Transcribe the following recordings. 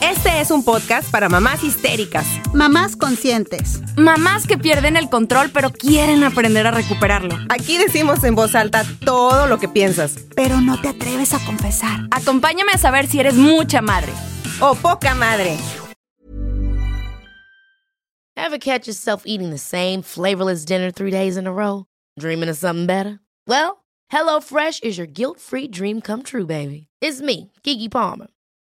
Este es un podcast para mamás histéricas, Mamás conscientes. Mamás que pierden el control pero quieren aprender a recuperarlo. Aquí decimos en voz alta todo lo que piensas. Pero no te atreves a confesar. Acompáñame a saber si eres mucha madre. O poca madre. Ever catch yourself eating the same flavorless dinner three days in a row? Dreaming of something better? Well, HelloFresh is your guilt-free dream come true, baby. It's me, Kiki Palmer.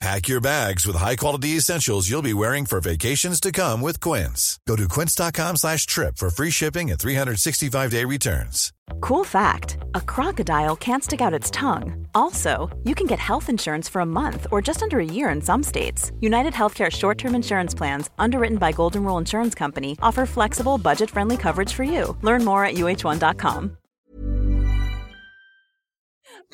Pack your bags with high-quality essentials you'll be wearing for vacations to come with Quince. Go to quince.com slash trip for free shipping and 365-day returns. Cool fact a crocodile can't stick out its tongue. Also, you can get health insurance for a month or just under a year in some states. United Healthcare short term insurance plans, underwritten by Golden Rule Insurance Company, offer flexible, budget friendly coverage for you. Learn more at uh1.com.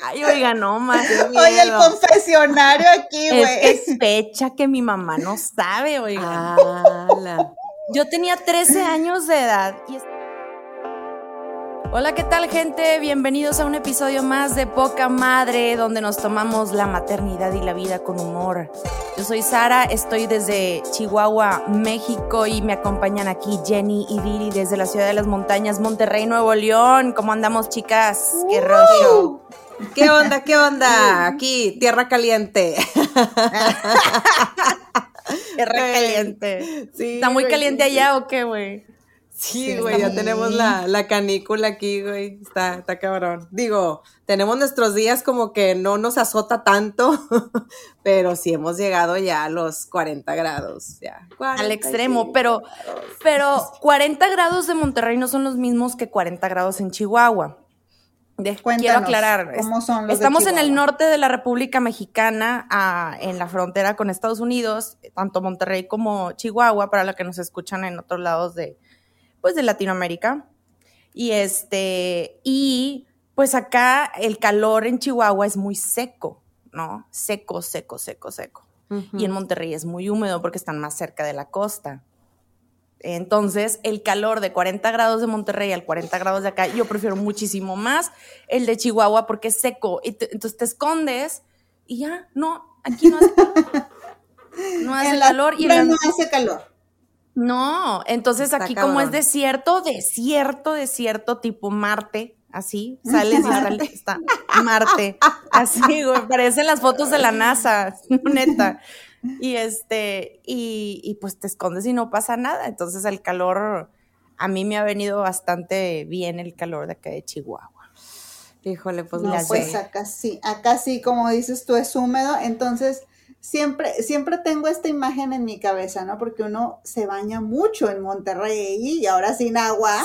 Ay, oiga, no, más. Oye, el confesionario aquí, Es güey. que es fecha que mi mamá no sabe, oiga. Yo tenía 13 años de edad y es- Hola, ¿qué tal, gente? Bienvenidos a un episodio más de Poca Madre, donde nos tomamos la maternidad y la vida con humor. Yo soy Sara, estoy desde Chihuahua, México, y me acompañan aquí Jenny y Viri desde la ciudad de las montañas, Monterrey, Nuevo León. ¿Cómo andamos, chicas? ¡Qué rollo! ¿Qué onda? ¿Qué onda? Aquí, tierra caliente. Tierra caliente. Sí, ¿Está muy güey, caliente allá o qué, güey? Sí, güey, ya tenemos la, la canícula aquí, güey. Está, está cabrón. Digo, tenemos nuestros días como que no nos azota tanto, pero sí hemos llegado ya a los 40 grados. Ya. Al extremo, 45 pero, grados. pero 40 grados de Monterrey no son los mismos que 40 grados en Chihuahua. De- quiero aclarar. ¿cómo son los Estamos en el norte de la República Mexicana, en la frontera con Estados Unidos, tanto Monterrey como Chihuahua, para los que nos escuchan en otros lados de, pues, de Latinoamérica. Y este, y pues acá el calor en Chihuahua es muy seco, ¿no? Seco, seco, seco, seco. Y en Monterrey es muy húmedo porque están más cerca de la costa. Entonces, el calor de 40 grados de Monterrey al 40 grados de acá, yo prefiero muchísimo más el de Chihuahua porque es seco. Y te- entonces te escondes y ya, no, aquí no hace, no hace calor. Y la- no hace calor. no, entonces Está aquí como es desierto, desierto, desierto, tipo Marte, así, sales y sale- está Marte, así, güey, parecen las fotos de la NASA, neta. Y este, y, y pues te escondes y no pasa nada. Entonces el calor, a mí me ha venido bastante bien el calor de acá de Chihuahua. Híjole, pues No, pues acá sí, acá sí, como dices tú, es húmedo, entonces siempre, siempre tengo esta imagen en mi cabeza, ¿no? Porque uno se baña mucho en Monterrey y ahora sin agua,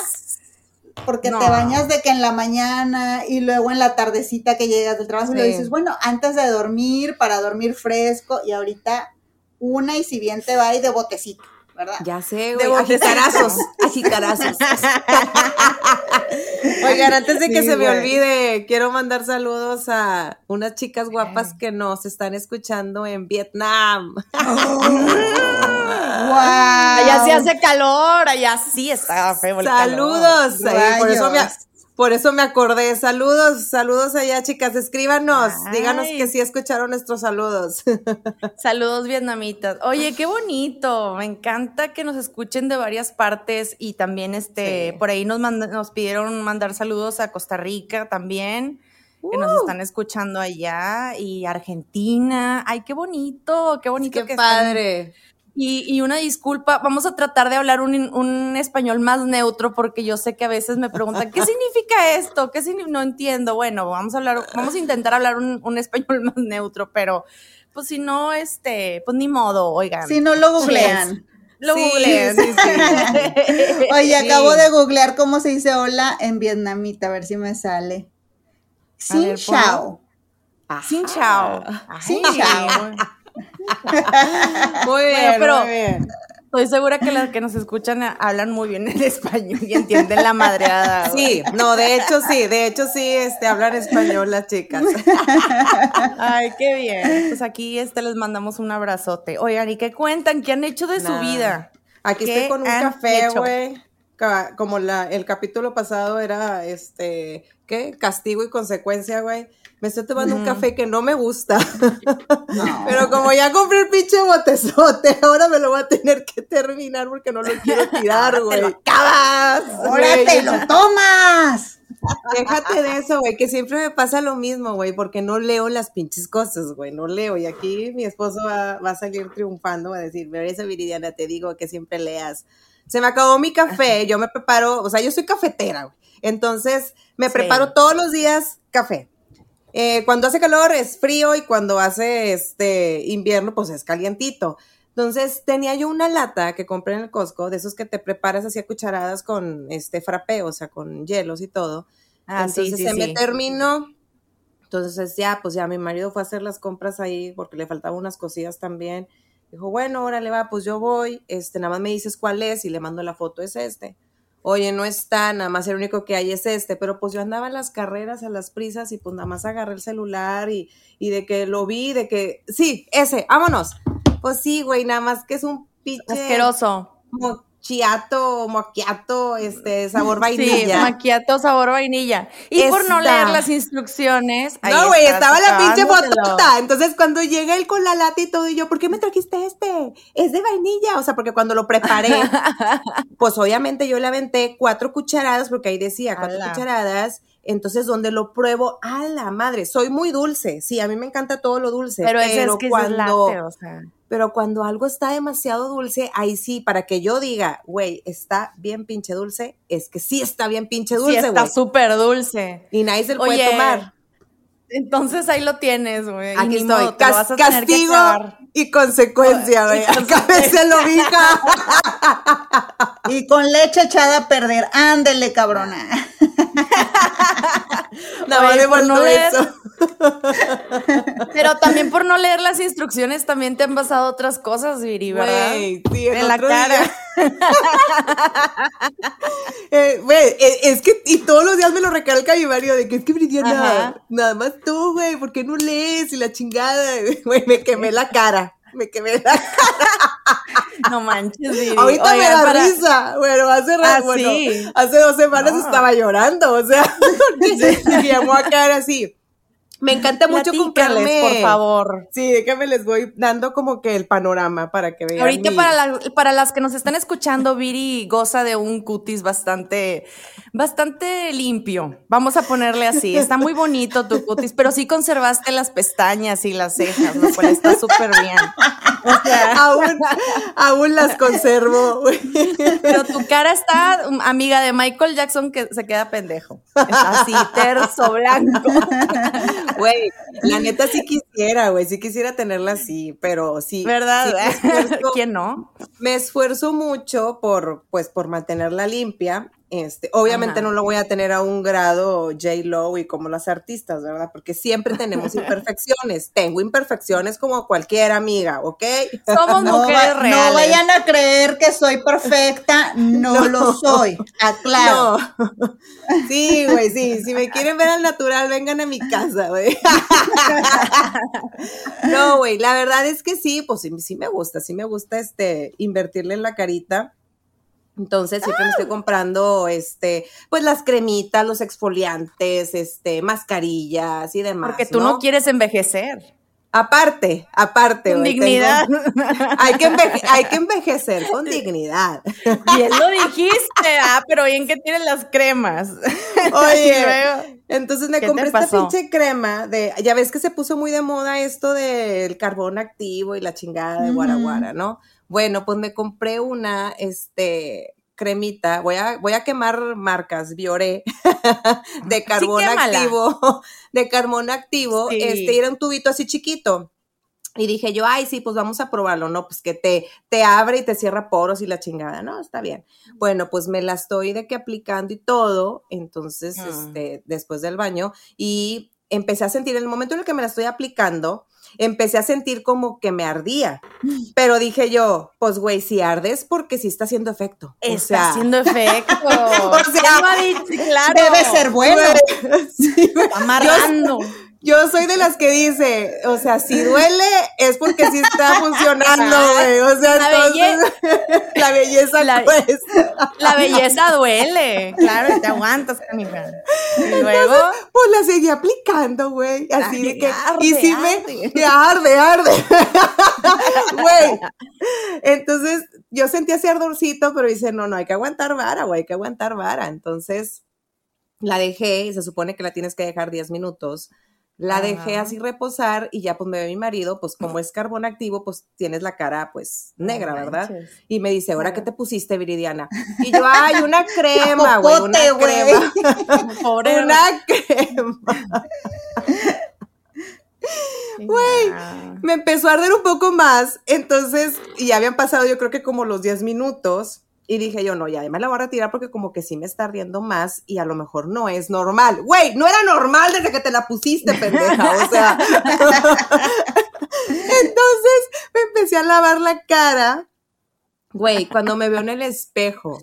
porque No. te bañas de que en la mañana y luego en la tardecita que llegas del trabajo y lo dices, bueno, antes de dormir, para dormir fresco, y ahorita una y si bien te va y de botecito, ¿verdad? Ya sé, De güey. Ajicarazos. Ajicarazos. Oigan, antes de que Sí, se me olvide, quiero mandar saludos a unas chicas guapas que nos están escuchando en Vietnam. ¡Guau! Allá sí hace calor, allá sí está feo el calor. Saludos. Ay, por, eso me. Por eso me acordé. Saludos, saludos allá, chicas. Escríbanos, díganos que sí escucharon nuestros saludos. Saludos vietnamitas. Oye, qué bonito. Me encanta que nos escuchen de varias partes y también este Sí. por ahí nos manda- nos pidieron mandar saludos a Costa Rica también. Que nos Uh. están escuchando allá y Argentina. Ay, qué bonito, qué bonito Qué que están. Y, y una disculpa, vamos a tratar de hablar un, un español más neutro porque yo sé que a veces me preguntan, ¿qué significa esto? ¿Qué signi-?" No entiendo. Bueno, vamos a hablar, vamos a intentar hablar un, un español más neutro, pero pues si no, este, pues ni modo, oigan. Si no lo googlean. Lo Sí, googleen. sí, sí. Oye, acabo de googlear cómo se dice hola en vietnamita, a ver si me sale. Sin chao. Sin chao. Sin chao. Muy bien, pero- muy bien. Estoy segura que las que nos escuchan hablan muy bien el español y entienden la madreada. Sí, no, de hecho sí, de hecho sí, este, hablan español las chicas. Ay, qué bien. Pues aquí este les mandamos un abrazote. Oigan, ¿y qué cuentan? ¿Qué han hecho de su vida? Aquí ¿Qué estoy con un café, güey. Como la, el capítulo pasado era, este, ¿qué? Castigo y consecuencia, güey. Me estoy tomando un café que no me gusta. Pero como ya compré el pinche botezote, ahora me lo voy a tener que terminar porque no lo quiero tirar, güey. ¡Acabas! ¡Ahora te lo tomas! Déjate de eso, güey, que siempre me pasa lo mismo, güey, porque no leo las pinches cosas, güey, no leo. Y aquí mi esposo va, va a salir triunfando, va a decir, esa Viridiana, te digo que siempre leas. Se me acabó mi café, yo me preparo, o sea, yo soy cafetera, güey. Entonces, me Sí. preparo todos los días café. Eh, cuando hace calor es frío y cuando hace este invierno, pues es calientito. Entonces tenía yo una lata que compré en el Costco, de esos que te preparas así a cucharadas con este frappé, o sea, con hielos y todo. Ah, sí, Entonces sí, se me sí. terminó. Entonces ya, pues ya mi marido fue a hacer las compras ahí porque le faltaban unas cosillas también. Dijo, bueno, órale va, pues yo voy, este, nada más me dices cuál es y le mando la foto, es este. Oye, no está, nada más el único que hay es este, pero pues yo andaba en las carreras, a las prisas y pues nada más agarré el celular y, y de que lo vi, de que, sí, ese, vámonos. Pues sí, güey, nada más que es un pinche Asqueroso. Mochiato, moquiato, este, sabor Sí, vainilla. maquiato sabor vainilla. Y por no leer las instrucciones. ahí No, güey, estaba la pinche fotota. Entonces, cuando llega él con la lata y todo, y yo, ¿por qué me trajiste este? Es de vainilla. O sea, porque cuando lo preparé, pues obviamente yo le aventé cuatro cucharadas, porque ahí decía cuatro Ala. cucharadas. Entonces, donde lo pruebo, a la madre, soy muy dulce. Sí, a mí me encanta todo lo dulce. Pero, ese es que es cuando, lácteo, o sea. Pero cuando algo está demasiado dulce, ahí sí, para que yo diga, güey, está bien pinche dulce, es que sí está bien pinche Sí, dulce, está güey. súper dulce. y nadie se lo Oye, puede tomar. Entonces ahí lo tienes, güey. Aquí estoy. modo, Cas- vas a castigo y consecuencia, güey. Acábese lo hija. Y con leche echada a perder. Ándele, cabrona. No, Oye, vale por por no no leer- eso. Pero también por no leer las instrucciones también te han pasado otras cosas, Viri, ¿verdad? Sí, el en la cara. día- Eh, Güey, eh, es que, y todos los días me lo recalca mi marido, de que es que Bridiana, Ajá. nada más tú, güey, ¿por qué no lees? Y la chingada, güey, me quemé la cara. Me quemé la cara. No manches, Viri. Ahorita me da para- risa. Bueno, hace, Ah, bueno, sí. hace dos semanas estaba llorando, o sea, porque me llamó a cara así. Me encanta mucho comprarme. por favor. Sí, déjame les voy dando como que el panorama para que vean. Ahorita mi- para, la- para las que nos están escuchando, Viri goza de un cutis bastante, bastante limpio. Vamos a ponerle así. Está muy bonito tu cutis, pero sí conservaste las pestañas y las cejas, lo cual está súper bien. O sea, aún, aún las conservo. pero tu cara está, um, amiga de Michael Jackson, que se queda pendejo. Está así, terso, blanco. Güey, la neta sí quisiera, güey, sí quisiera tenerla así, pero sí. ¿Verdad? sí esfuerzo- ¿Quién no? me esfuerzo mucho por, pues, por mantenerla limpia. Este, obviamente Ajá. no lo voy a tener a un grado J. Lo y como las artistas, ¿verdad? Porque siempre tenemos imperfecciones. Tengo imperfecciones como cualquier amiga, ¿ok? Somos No, mujeres va- reales. no vayan a creer que soy perfecta. No, lo soy. Aclaro. No. Sí, güey, sí. Si me quieren ver al natural, vengan a mi casa, güey. No, güey, la verdad es que sí, pues sí, sí me gusta, sí me gusta este invertirle en la carita. Entonces siempre me estoy comprando este, pues las cremitas, los exfoliantes, este, mascarillas y demás. Porque tú no, quieres envejecer. Aparte, aparte, Con dignidad. tengo- hay, que enveje- hay que envejecer con dignidad. Bien lo dijiste, ah, pero bien que tienen las cremas. Oye, entonces me ¿qué te compré esta pinche crema de, ya ves que se puso muy de moda esto del carbón activo y la chingada de guaraguara, ¿no? Bueno, pues me compré una, este, cremita, voy a, voy a quemar marcas, Bioré, de carbón activo, de carbón activo, Sí. este, era un tubito así chiquito. Y dije yo, ay, sí, pues vamos a probarlo, ¿no? Pues que te, te abre y te cierra poros y la chingada, ¿no? Está bien. Bueno, pues me la estoy de que aplicando y todo, entonces, Mm. este, después del baño, y empecé a sentir, en el momento en el que me la estoy aplicando, empecé a sentir como que me ardía. Pero dije yo, pues güey, si ardes porque sí está haciendo efecto. O Está sea, haciendo efecto. O sea, claro. Debe ser bueno. güey, sí, güey. Está amarrando. Yo soy de las que dice, o sea, si duele es porque sí está funcionando, güey. O sea, La entonces, la belleza La- pues. La belleza duele. Claro, y te aguantas, canija. Y luego. Pues la seguí aplicando, güey. Así Ay, de que. arde, y sí me. arde. que arde, arde. Güey. Entonces, yo sentía ese ardorcito, pero dice, no, no, hay que aguantar vara, güey, hay que aguantar vara. Entonces, la dejé y se supone que la tienes que dejar 10 minutos. La dejé Ajá. así reposar y ya pues me ve mi marido, pues como es carbón activo, pues tienes la cara pues negra, No ¿verdad? Y me dice, ¿ahora qué te pusiste, Viridiana? Y yo, ay, una crema, güey, una crema. Una crema. Güey. Me empezó a arder un poco más, entonces, y ya habían pasado yo creo que como los 10 minutos, y dije yo, no, ya me la voy a retirar porque como que sí me está ardiendo más y a lo mejor no es normal. Güey, no era normal desde que te la pusiste, pendeja, o sea. entonces, me empecé a lavar la cara. Güey, cuando me veo en el espejo,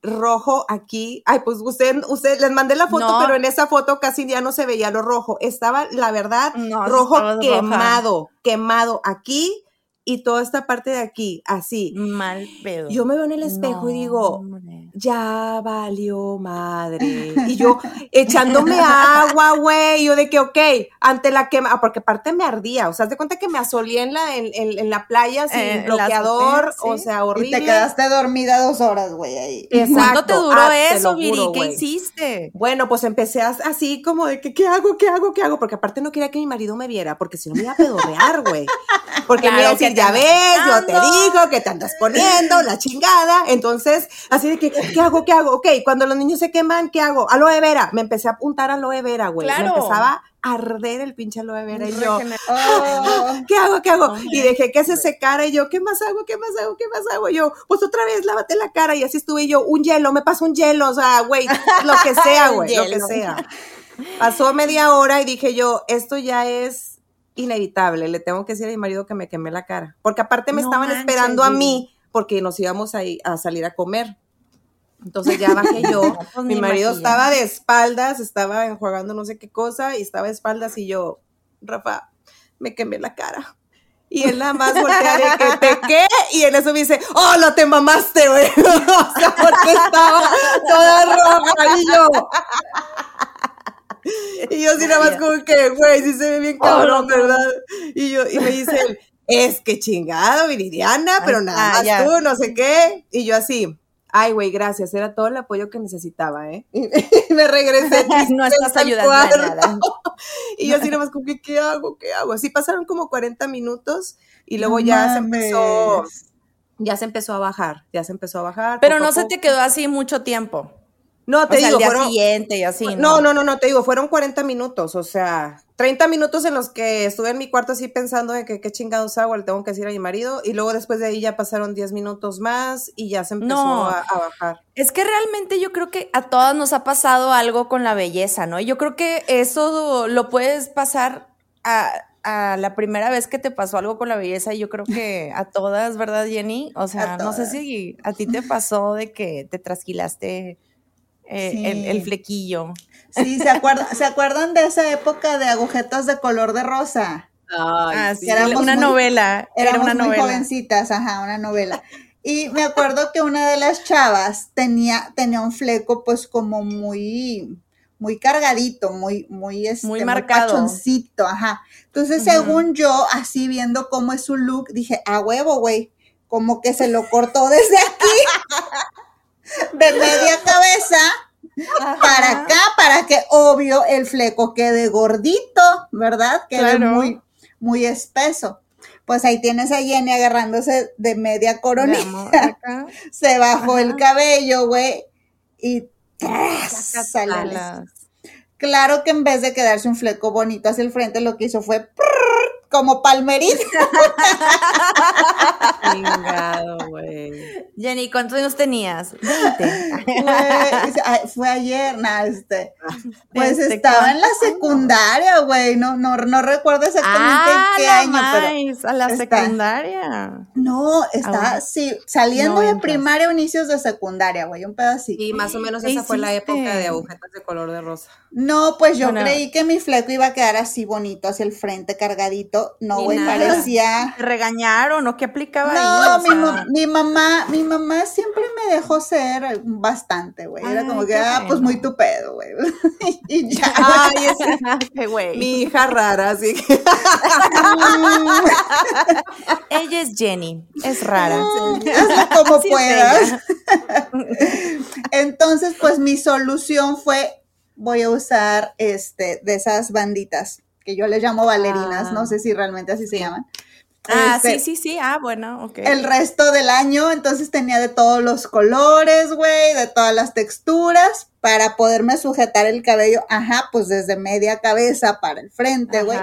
rojo aquí. Ay, pues usted, usted, les mandé la foto, No. pero en esa foto casi ya no se veía lo rojo. Estaba, la verdad, No, rojo roja. quemado, quemado aquí y toda esta parte de aquí, así. Mal pedo. Yo me veo en el espejo y digo, hombre. Ya valió madre. Y yo echándome agua, güey. Yo de que, ok, ante la quema, ah, porque aparte me ardía. O sea, de cuenta que me asolí en la, en, en- en la playa sin Eh, la bloqueador. O sea, Y horrible. te quedaste dormida dos horas, güey, ahí. ¿Cuánto Exacto. te duró Ah, te eso, Viri? juro, ¿Qué güey. hiciste? Bueno, pues empecé así como de que, ¿qué hago? ¿Qué hago? ¿Qué hago? Porque aparte no quería que mi marido me viera, porque si no me iba a pedorrear, güey. Porque me iba a decir, te ya ves, yo te quitando". digo que te andas poniendo, la chingada. Entonces, así de que, ¿qué hago? ¿Qué hago? Ok, cuando los niños se queman, ¿qué hago? Aloe vera. Me empecé a apuntar aloe vera, güey. Me Claro. empezaba a arder el pinche aloe vera y yo, Regener- Oh, ¿qué hago? ¿Qué hago? Y dejé que se secara y yo, ¿qué más hago? ¿Qué más hago? ¿Qué más hago? Y yo, pues otra vez, lávate la cara y así estuve yo, un hielo, me pasó un hielo, o sea, güey, lo que sea, güey, lo que sea. Pasó media hora y dije yo, esto ya es inevitable, le tengo que decir a mi marido que me quemé la cara, porque aparte me No estaban manches, esperando a mí porque nos íbamos a, a salir a comer. Entonces ya bajé yo, pues, mi marido estaba de espaldas, estaba enjuagando no sé qué cosa y estaba de espaldas y yo, Rafa, me quemé la cara. Y él nada más voltea de que te qué y en eso me dice, oh, lo te mamaste, güey. o sea, porque estaba toda roja y yo. Y yo así nada más como que, güey, sí se ve bien cabrón, ¿verdad? Y yo, y me dice él, es que chingado, Viridiana, pero nada más tú, no sé qué. Y yo así, ay, güey, gracias, era todo el apoyo que necesitaba, ¿eh? Y me regresé. No estás ayudando a nada. Y yo así nada más como que, ¿qué hago? ¿Qué hago? Así pasaron como 40 minutos y luego ya se empezó, ya se empezó a bajar, ya se empezó a bajar. Pero no se te quedó así mucho tiempo. No, O te sea, digo, el día fueron, siguiente y así. no, no, no, no, te digo, fueron 40 minutos, o sea, 30 minutos en los que estuve en mi cuarto así pensando de que qué chingados hago, le tengo que decir a mi marido, y luego después de ahí ya pasaron 10 minutos más y ya se empezó No. a, a bajar. Es que realmente yo creo que a todas nos ha pasado algo con la belleza, ¿no? Y Yo creo que eso lo puedes pasar a, a la primera vez que te pasó algo con la belleza. y Yo creo que a todas, ¿verdad, Jenny? O sea, no sé si a ti te pasó de que te trasquilaste eh, Sí. el, el flequillo. Sí, ¿se acuerdan, ¿se acuerdan de esa época de agujetas de color de rosa? Ah, sí, éramos una muy- novela. Era Éramos una muy novela. jovencitas, ajá, una novela. Y me acuerdo que una de las chavas tenía, tenía un fleco pues como muy, muy cargadito, muy, muy, este, Muy marcado. pachoncito, ajá. Entonces, según yo, así viendo cómo es su look, dije, a huevo, güey, como que se lo cortó desde aquí, de media cabeza para acá, para que obvio el fleco quede gordito, ¿verdad? Quede Claro. muy, muy espeso. Pues ahí tienes a Jenny agarrándose de media amor, acá. se bajó el cabello, güey, y ¡tras! Claro que en vez de quedarse un fleco bonito hacia el frente, lo que hizo fue prrr, como palmerita. Chingado, güey. Jenny, ¿cuántos años tenías? 20. Fue, ay, fue ayer, nada, este. Pues Este, estaba en la secundaria, güey. No, no, no recuerdo exactamente Ah, en qué la año, pero. a la está- secundaria. No, está, Ah, sí, saliendo de primaria o inicios de secundaria, güey, un así. Y más o menos ¿Qué esa fue la época de agujetas de color de rosa. No, pues yo Bueno. creí que mi fleco iba a quedar así bonito hacia el frente, cargadito. No, güey, parecía. ¿Te regañaron o qué aplicaba No, ahí? Mi, ma- mi mamá, mi mamá siempre me dejó ser bastante, güey. Era como que, ah, pues muy tu pedo, güey. y ya. Ay, ese, güey. mi hija rara, así que. Ella es Jenny, es rara. Hazlo como Así puedas. Entonces, pues mi solución fue, voy a usar este, de esas banditas, que yo les llamo bailarinas, Ah. no sé si realmente así se llaman. Ah, Este, sí, sí, sí. Ah, bueno, ok. El resto del año, entonces tenía de todos los colores, güey, de todas las texturas, para poderme sujetar el cabello, ajá, pues desde media cabeza para el frente, güey,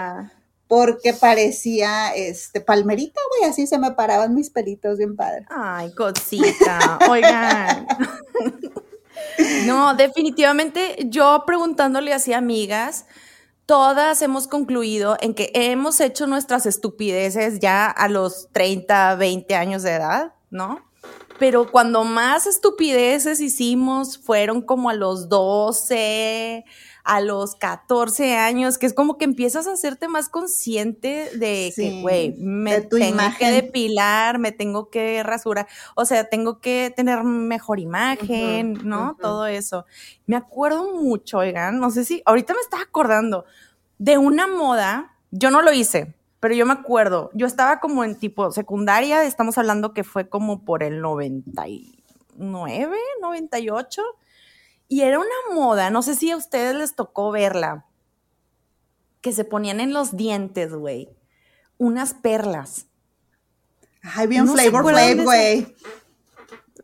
porque parecía, este, palmerita, güey, así se me paraban mis pelitos bien padre. Ay, cosita. Oigan. No, definitivamente yo preguntándole así a amigas, todas hemos concluido en que hemos hecho nuestras estupideces ya a los 30, 20 años de edad, ¿no? Pero cuando más estupideces hicimos fueron como a los 12, a los 14 años, que es como que empiezas a hacerte más consciente de que, güey, me de tu tengo imagen. que depilar, me tengo que rasurar, o sea, tengo que tener mejor imagen, ¿no? Todo eso. Me acuerdo mucho, oigan, no sé si, ahorita me estaba acordando de una moda, yo no lo hice, pero yo me acuerdo, yo estaba como en tipo secundaria, estamos hablando que fue como por el 99, 98, y era una moda, no sé si a ustedes les tocó verla, que se ponían en los dientes, güey, unas perlas. Ay, bien ¿No Flavor Flav, esa?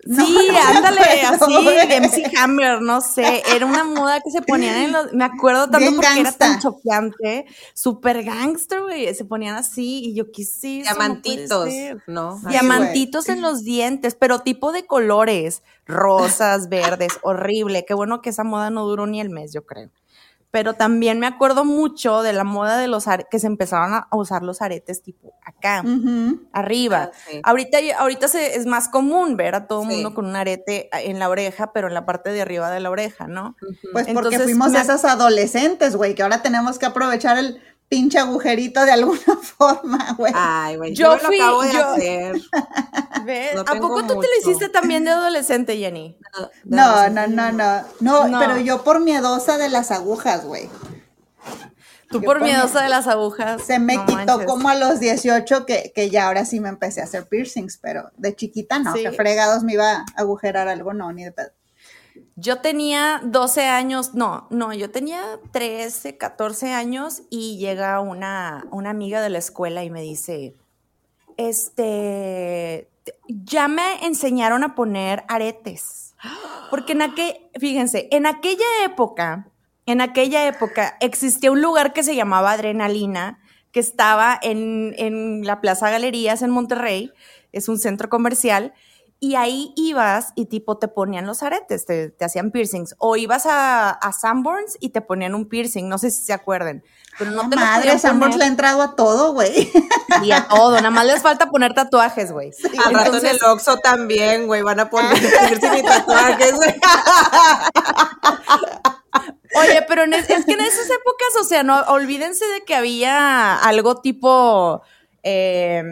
Sí, no me ándale, así, de MC Hammer, no sé, era una moda que se ponían en los, me acuerdo tanto Bien porque era tan choqueante, super gangster, güey, se ponían así, y yo no puede Diamantitos. ¿no? Sí, Diamantitos en los dientes, pero tipo de colores, rosas, verdes, horrible. Qué bueno que esa moda no duró ni el mes, yo creo. Pero también me acuerdo mucho de la moda de los que se empezaron a usar los aretes tipo acá, arriba. Ah, sí. Ahorita, ahorita se- es más común ver a todo el Sí. mundo con un arete en la oreja, pero en la parte de arriba de la oreja, ¿no? Pues porque Entonces, fuimos esas adolescentes, güey, que ahora tenemos que aprovechar el pinche agujerito de alguna forma, güey. Ay, güey, Yo yo, fui- lo acabo de yo- hacer. ¿Ves? No ¿A poco tú te lo hiciste también de adolescente, Jenny? No, no, no, no, no. No. pero yo por miedosa de las agujas, güey. Tú Yo por por miedosa mi- de las agujas. Se me no quitó manches. como a los 18 que, que ya ahora sí me empecé a hacer piercings, pero de chiquita no, Sí. que fregados me iba a agujerar algo, no, ni de pedo. Yo tenía 12 años, no, no, yo tenía 13, 14 años y llega una, una amiga de la escuela y me dice, este, te- ya me enseñaron a poner aretes. Porque en aquel, fíjense, en aquella época, en aquella época existía un lugar que se llamaba Adrenalina, que estaba en, en la Plaza Galerías en Monterrey, es un centro comercial, y ahí ibas y tipo te ponían los aretes, te, te hacían piercings, o ibas a, a Sanborns y te ponían un piercing, no sé si se acuerden, pero no te Madre, Sanborns le ha entrado a todo, güey. y a todo, nada más les falta poner tatuajes, güey. Al rato en el Oxxo también, güey, van a poner piercing y tatuajes, güey. Oye, pero en es, es que en esas épocas, o sea, no olvídense de que había algo tipo, eh,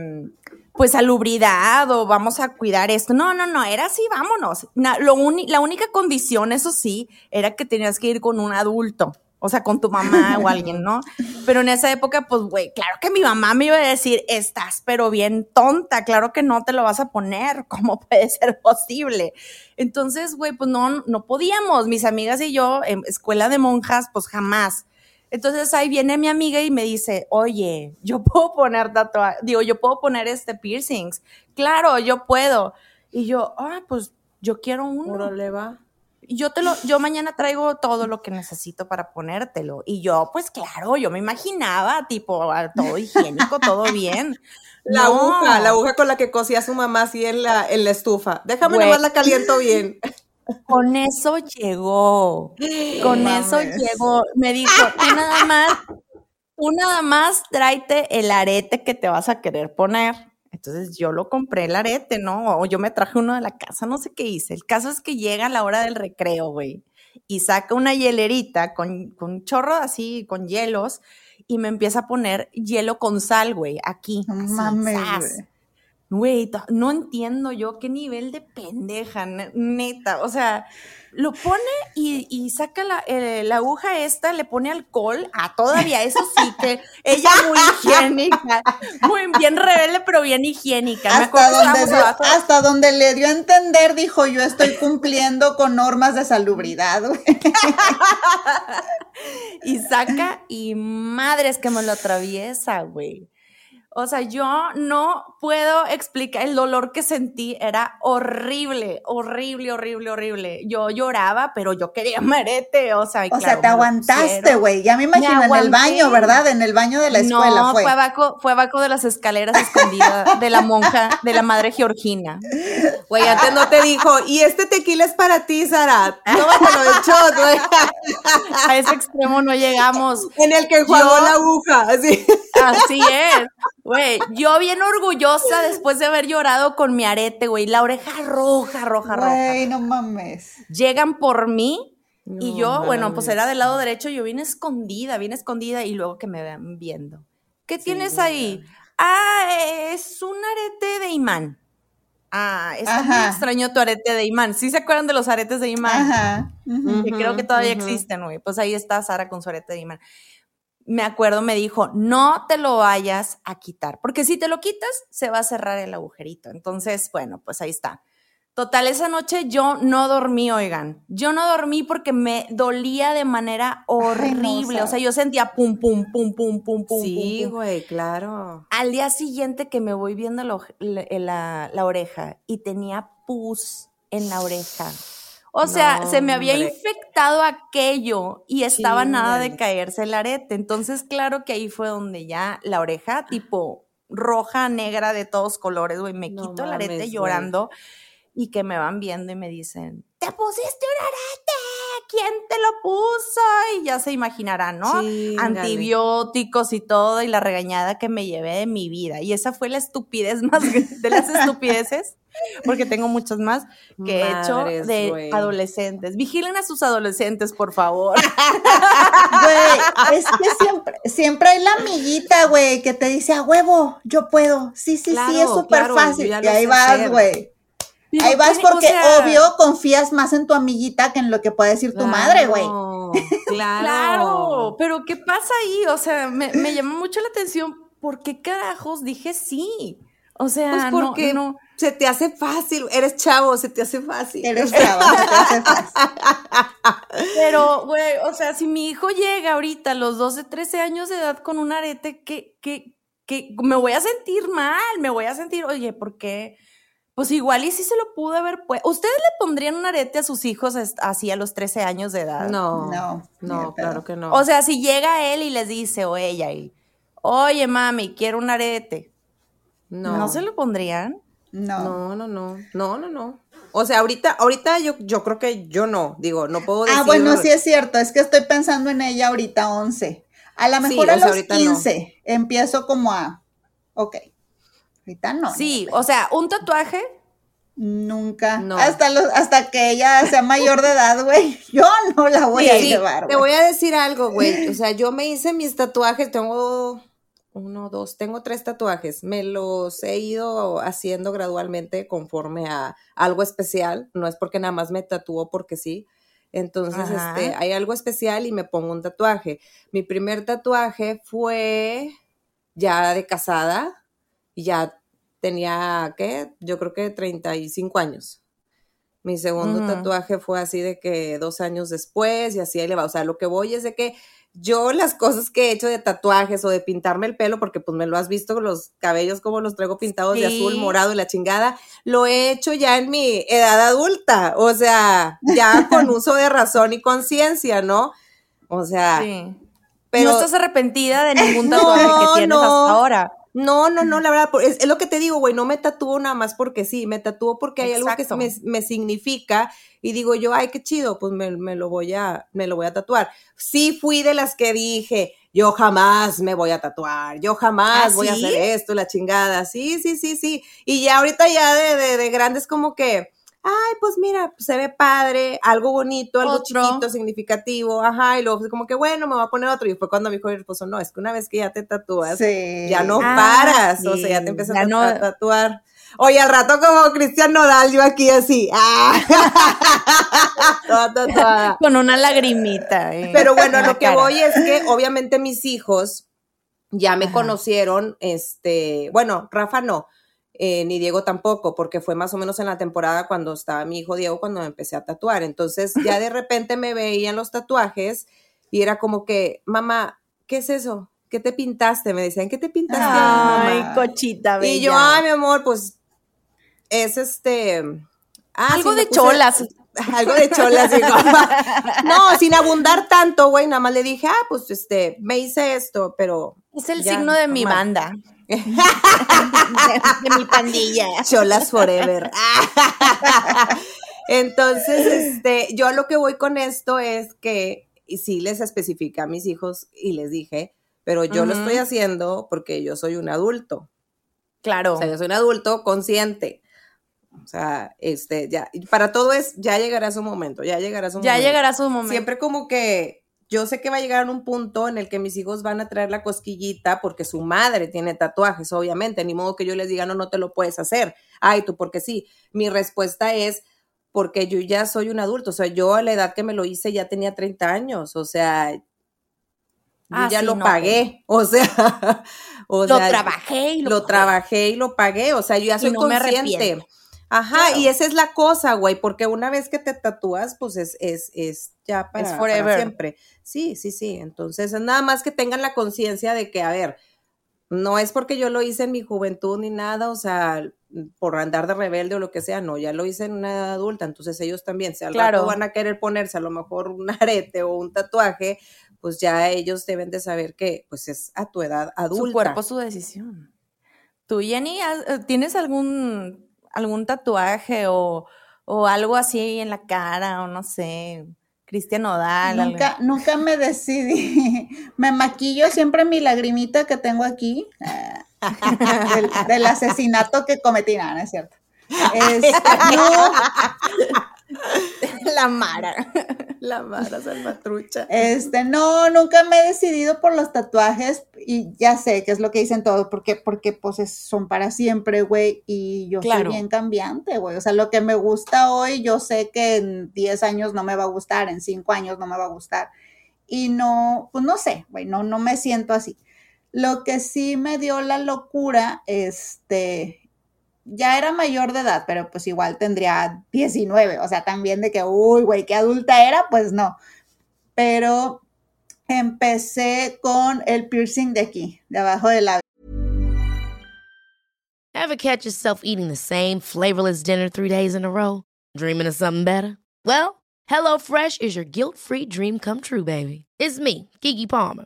pues salubridad o vamos a cuidar esto. No, no, no, era así, vámonos. Na- lo la única condición, eso sí, era que tenías que ir con un adulto. O sea, con tu mamá o alguien, ¿no? Pero en esa época, pues, güey, claro que mi mamá me iba a decir, estás pero bien tonta, claro que no te lo vas a poner, ¿cómo puede ser posible? Entonces, güey, pues no, no podíamos, mis amigas y yo, en escuela de monjas, pues jamás. Entonces ahí viene mi amiga y me dice, oye, yo puedo poner tatuajes, digo, yo puedo poner este piercings. Claro, yo puedo. Y yo, ah, pues yo quiero uno. Órale, va. yo te lo, yo mañana traigo todo lo que necesito para ponértelo. Y yo, pues claro, yo me imaginaba, tipo, todo higiénico, todo bien. La aguja, la aguja con la que cosía su mamá así en la, en la estufa. Déjame nomás la caliento bien. Con eso llegó. Con eso llegó. Me dijo, tú nada más, tú nada más tráete el arete que te vas a querer poner. Entonces yo lo compré el arete, ¿no? O yo me traje uno de la casa, no sé qué hice. El caso es que llega la hora del recreo, güey, y saca una hielerita con, con chorro así, con hielos, y me empieza a poner hielo con sal, güey, aquí. Mames, Güey, no entiendo yo qué nivel de pendeja, neta. O sea, lo pone y, saca la, eh, la, aguja esta, le pone alcohol. Ah, todavía, eso sí, que ella muy higiénica. Muy bien rebelde, pero bien higiénica. Hasta, donde, hasta donde le dio a entender, dijo, yo estoy cumpliendo con normas de salubridad. y saca y madres que me lo atraviesa, güey. O sea, yo no puedo explicar, el dolor que sentí era horrible, horrible, horrible, horrible. Yo lloraba, pero yo quería marete, o sea, O sea, te aguantaste, güey. Ya me imagino en el baño, ¿verdad? En el baño de la escuela no, fue. abajo, fue abajo de las escaleras escondidas de la monja, de la madre Georgina. Güey, antes no te dijo, y este tequila es para ti, Sara. Tómatelo de shot, güey. A ese extremo no llegamos. En el que enjuagó la aguja, así. Así es. Güey, yo bien orgullosa después de haber llorado con mi arete, güey, la oreja roja, roja, roja. Güey, no mames. Llegan por mí y yo, bueno, pues era del lado derecho, yo vine escondida, bien escondida y luego que me vean viendo. ¿Qué tienes ahí? Ah, es un arete de imán. Ah, está muy extraño tu arete de imán. ¿Sí se acuerdan de los aretes de imán? Ajá. que creo que todavía existen, güey. Pues ahí está Sara con su arete de imán me acuerdo, me dijo, no te lo vayas a quitar, porque si te lo quitas, se va a cerrar el agujerito. Entonces, bueno, pues ahí está. Total, esa noche yo no dormí, oigan. Yo no dormí porque me dolía de manera horrible. o, sea, yo sentía pum, pum, pum, pum, pum, pum. Sí, güey, claro. Al día siguiente que me voy viendo la, la oreja y tenía pus en la oreja. O sea, se me había infectado aquello y estaba nada de caerse el arete. Entonces, claro que ahí fue donde ya la oreja, tipo roja, negra, de todos colores, güey, me quito el arete llorando y que me van viendo y me dicen, te pusiste un arete, ¿quién te lo puso? Y ya se imaginarán, ¿no? Antibióticos y todo y la regañada que me llevé de mi vida. Y esa fue la estupidez más de las estupideces porque tengo muchas más que he hecho de adolescentes. Vigilen a sus adolescentes, por favor. Güey, es que siempre, siempre hay la amiguita, güey, que te dice, a huevo, yo puedo. Sí, sí, sí, es súper fácil. Y ahí vas, güey. Ahí vas porque, obvio, confías más en tu amiguita que en lo que puede decir tu madre, güey. Claro. claro. Pero, ¿qué pasa ahí? O sea, me, me llamó mucho la atención. ¿Por qué carajos dije sí? O sea, pues porque no, se te hace fácil, eres chavo, se te hace fácil. Eres chavo, se te hace fácil. Pero, güey, o sea, si mi hijo llega ahorita a los 12, 13 años de edad con un arete, que, que, que me voy a sentir mal, me voy a sentir, oye, ¿por qué? Pues igual y si se lo pudo haber puesto. ¿Ustedes le pondrían un arete a sus hijos así a los 13 años de edad? No, no, no, claro que no. O sea, si llega él y les dice, o ella, y, oye, mami, quiero un arete no. ¿No se lo pondrían? No. No, no, no. No, no, no. O sea, ahorita, ahorita yo, yo creo que yo no. Digo, no puedo decir. Ah, bueno, sí es cierto. Es que estoy pensando en ella ahorita 11. A lo mejor a los 15 empiezo como a. Ok. Ahorita no. Sí, o sea, un tatuaje. Nunca. No. Hasta, los, hasta que ella sea mayor de edad, güey. Yo no la voy a llevar. Te voy a decir algo, güey. O sea, yo me hice mis tatuajes, tengo uno, dos, tengo tres tatuajes. Me los he ido haciendo gradualmente conforme a algo especial. No es porque nada más me tatúo porque sí. Entonces, este, hay algo especial y me pongo un tatuaje. Mi primer tatuaje fue ya de casada y ya tenía, ¿qué? Yo creo que 35 años. Mi segundo tatuaje fue así de que dos años después y así ahí le va. O sea, lo que voy es de que yo las cosas que he hecho de tatuajes o de pintarme el pelo, porque pues me lo has visto con los cabellos como los traigo pintados de azul, morado y la chingada, lo he hecho ya en mi edad adulta, o sea, ya con uso de razón y conciencia, ¿no? O sea, pero... No estás arrepentida de ningún tatuaje que tienes hasta ahora. No, no, no, la verdad, es, lo que te digo, güey, no me tatúo nada más porque sí, me tatúo porque hay algo que me, me, significa y digo yo, ay, qué chido, pues me, me, lo voy a, me lo voy a tatuar. Sí fui de las que dije, yo jamás me voy a tatuar, yo jamás ¿Ah, voy a hacer esto, la chingada, sí, sí, sí, sí. Y ya ahorita ya de, de, de grandes como que, ay, pues mira, se ve padre, algo bonito, algo chiquito, significativo, ajá, y luego como que bueno, me voy a poner otro. Y fue cuando me dijo mi esposo, no, es que una vez que ya te tatúas, ya no ah, paras, o sea, ya te empiezas a, tatuar. Oye, al rato como Cristian Nodal, yo aquí así, ah, toda. Con una lagrimita. Eh, Pero bueno, lo que voy es que obviamente mis hijos ya me conocieron, este, bueno, Rafa no, eh, ni Diego tampoco, porque fue más o menos en la temporada cuando estaba mi hijo Diego cuando me empecé a tatuar. Entonces ya de repente me veían los tatuajes y era como que, mamá, ¿qué es eso? ¿Qué te pintaste? Me decían, ¿qué te pintaste? Ay, cochita, bella. Y yo, ay, mi amor, pues es este... Ah, algo de cholas. Algo de cholas. Digo. no, sin abundar tanto, güey, nada más le dije, ah, pues este, me hice esto, pero... Es el signo de mi banda. De, mi pandilla. Cholas Forever. Entonces, este, yo a lo que voy con esto es que sí les especifica a mis hijos y les dije, pero yo lo estoy haciendo porque yo soy un adulto. Claro. O sea, yo soy un adulto consciente. O sea, este, ya, para todo es, ya llegará su momento, ya llegará su momento. Ya llegará su momento. Siempre como que yo sé que va a llegar a un punto en el que mis hijos van a traer la cosquillita porque su madre tiene tatuajes, obviamente, ni modo que yo les diga, no, no te lo puedes hacer. Ay, tú, porque sí. Mi respuesta es, porque yo ya soy un adulto, o sea, yo a la edad que me lo hice ya tenía 30 años, o sea, yo ah, ya lo pagué, o sea, o lo trabajé y lo, lo trabajé y lo pagué, o sea, yo ya soy consciente. Ajá, y esa es la cosa, güey, porque una vez que te tatúas, pues es, es, es ya para, siempre. Sí, sí, sí. Entonces, nada más que tengan la conciencia de que, a ver, no es porque yo lo hice en mi juventud ni nada, o sea, por andar de rebelde o lo que sea, no, ya lo hice en una edad adulta, entonces ellos también, si al claro. van a querer ponerse a lo mejor un arete o un tatuaje, pues ya ellos deben de saber que, pues es a tu edad adulta. Su cuerpo, su decisión. ¿Tú, Jenny, tienes algún algún tatuaje o, algo así en la cara o no sé, Cristian Odal. Nunca, nunca me decidí. Me maquillo siempre mi lagrimita que tengo aquí eh, del, asesinato que cometí, no, no es cierto. Este, La Mara. La Mara Salvatrucha. Este, no, nunca me he decidido por los tatuajes y ya sé que es lo que dicen todos, porque, porque pues son para siempre, güey, y yo soy bien cambiante, güey. O sea, lo que me gusta hoy, yo sé que en 10 años no me va a gustar, en 5 años no me va a gustar. Y no, pues no sé, güey, no, no me siento así. Lo que sí me dio la locura, este, ya era mayor de edad, pero pues igual tendría 19, o sea, también de que, uy, güey, qué adulta era, pues no. Pero empecé con el piercing de aquí, de abajo del labio. Ever catch yourself eating the same flavorless dinner three days in a row? Dreaming of something better? Well, HelloFresh is your guilt-free dream come true, baby. It's me, Kiki Palmer.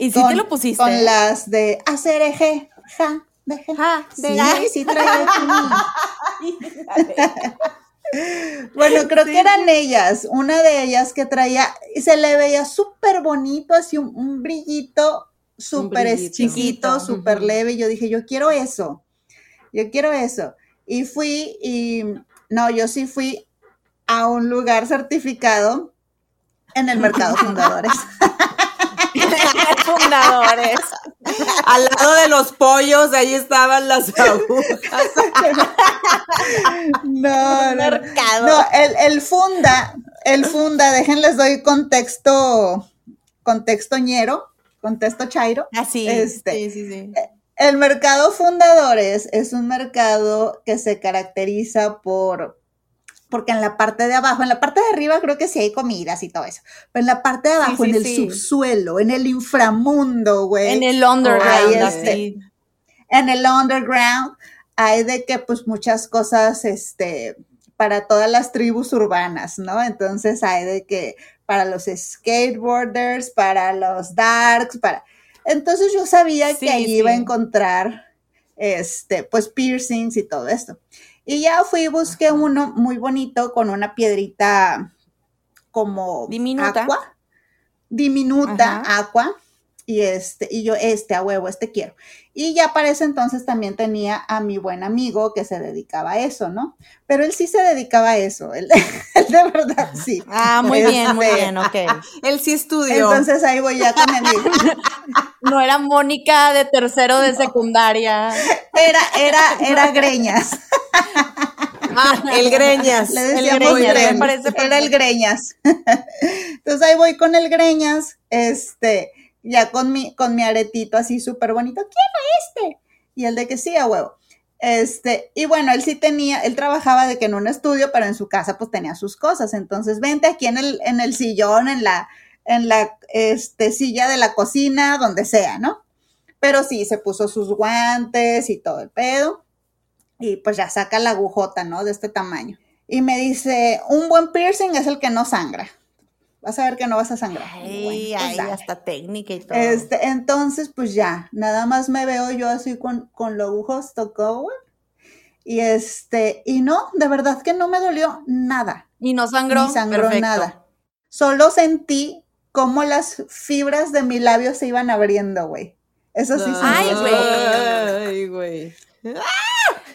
¿Y si te lo pusiste? Con las de hacer eje, ja, de je. Ja, de Sí, ja. sí traía aquí. Bueno, creo que eran ellas, una de ellas que traía, y se le veía súper bonito, así un, un brillito súper chiquito, súper leve. y Yo dije, yo quiero eso, yo quiero eso. Y fui, y no, yo sí fui a un lugar certificado en el Mercado Fundadores. Fundadores. Al lado de los pollos, ahí estaban las agujas. No, no, no. Mercado. No, el, el funda, el funda, déjenles doy contexto, contexto ñero, contexto chairo. Así. Este, sí, sí, sí. El mercado fundadores es un mercado que se caracteriza por, porque en la parte de abajo, en la parte de arriba creo que sí hay comidas y todo eso, pero en la parte de abajo, sí, en el sí. subsuelo, en el inframundo, güey. En el underground, este, en el underground hay de que pues muchas cosas, este, para todas las tribus urbanas, ¿no? Entonces hay de que para los skateboarders, para los darks, para... Entonces yo sabía que ahí iba a encontrar, este, pues piercings y todo esto. Y ya fui y busqué uno muy bonito con una piedrita como Diminuta. aqua, diminuta, Ajá. aqua, y este, y yo, este, a huevo, este quiero. Y ya para ese entonces también tenía a mi buen amigo que se dedicaba a eso, ¿no? Pero él sí se dedicaba a eso, él, él de verdad sí. Ah, muy bien, muy Este, bien, ok. Él sí estudió. Entonces ahí voy ya con mi amigo. No era Mónica de tercero de secundaria. Era, era, era greñas. Ah, el greñas. Le El decíamos Greñas, me greñas. parece Era el greñas. Entonces ahí voy con el greñas, este, ya con mi, con mi aretito así súper bonito. Quiero este. Y el de que sí, a huevo. Este, y bueno, él sí tenía, él trabajaba de que en un estudio, pero en su casa pues tenía sus cosas. Entonces, vente aquí en el, en el sillón, en la, en la, este, silla de la cocina, donde sea, ¿no? Pero sí, se puso sus guantes y todo el pedo. Y pues ya saca la agujota, ¿no? De este tamaño. Y me dice, un buen piercing es el que no sangra. Vas a ver que no vas a sangrar. Ay, Bueno, pues ay, hasta técnica y todo. Este, entonces, pues ya, nada más me veo yo así con, con los agujos tocó, güey. Y este, y no, de verdad que no me dolió nada. y no sangró. Ni sangró Perfecto. nada. Solo sentí cómo las fibras de mi labio se iban abriendo, güey. Eso sí Ay, güey. Ay, güey.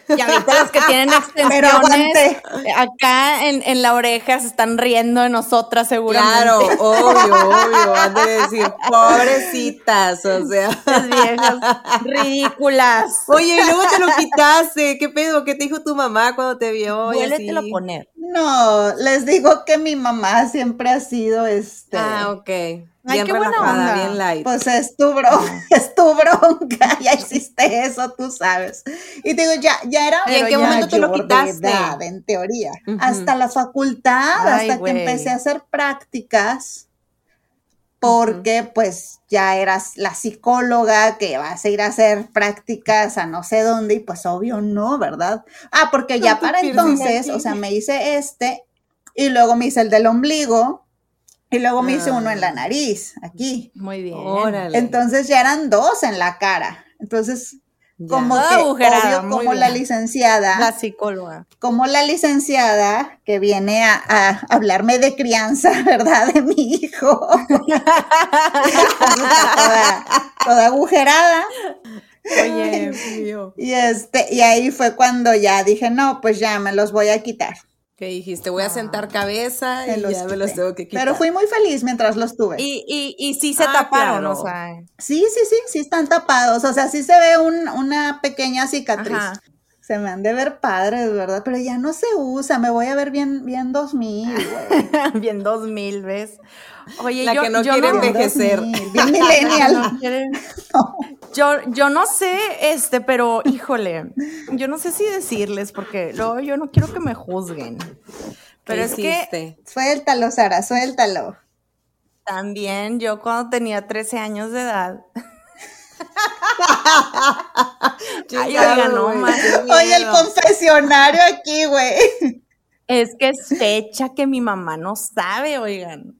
Y ahorita los que tienen extensiones acá en, en la oreja se están riendo de nosotras seguramente. Claro, obvio, obvio. Han de decir, pobrecitas, o sea. Las viejas ridículas. Oye, y luego te lo quitaste. ¿Qué pedo? ¿Qué te dijo tu mamá cuando te vio? Y Vuélvetelo a poner. No, les digo que mi mamá siempre ha sido este. Ah, ok. Ay, Bien qué buena relajada, onda. bien light. Pues es tu bronca, es tu bronca, ya hiciste eso, tú sabes. Y digo, ya, ya era ¿Y en qué momento te lo de quitaste? edad, en teoría. Ujú. Hasta la facultad, Ay, hasta güey. que empecé a hacer prácticas, porque pues ya eras la psicóloga que vas a ir a hacer prácticas a no sé dónde, y pues obvio no, ¿verdad? Ah, porque ya para entonces, o sea, me hice este, y luego me hice el del ombligo, y luego me hice uno en la nariz, aquí. Muy bien. Órale. Entonces ya eran dos en la cara. Entonces, Ya. como Toda que agujerada, obvio, como la licenciada, La psicóloga. como la licenciada que viene a, a hablarme de crianza, ¿verdad? De mi hijo. toda, toda agujerada. Oye, mío. Y este, y ahí fue cuando ya dije, no, pues ya me los voy a quitar. ¿Qué dijiste? Voy a sentar cabeza Me y los ya me los tengo que quitar. Pero fui muy feliz mientras los tuve. Y, y, y sí se Ah, taparon, claro. o sea. Sí, sí, sí, sí están tapados. O sea, sí se ve un- una pequeña cicatriz. Ajá. Se me han de ver padres, ¿verdad? Pero ya no se usa. Me voy a ver bien, bien 2000, güey. Bien dos mil, ¿ves? Oye, La yo, que no yo quiere no, envejecer. 2000, Bien millennial. no Yo, yo no sé, este, pero híjole, yo no sé si decirles, porque luego yo no quiero que me juzguen. Pero ¿Qué es que? Suéltalo, Sara, suéltalo. también yo cuando tenía 13 años de edad, Ay, oiga, no, Oye, el confesionario aquí, güey. Es que es fecha que mi mamá no sabe, oigan.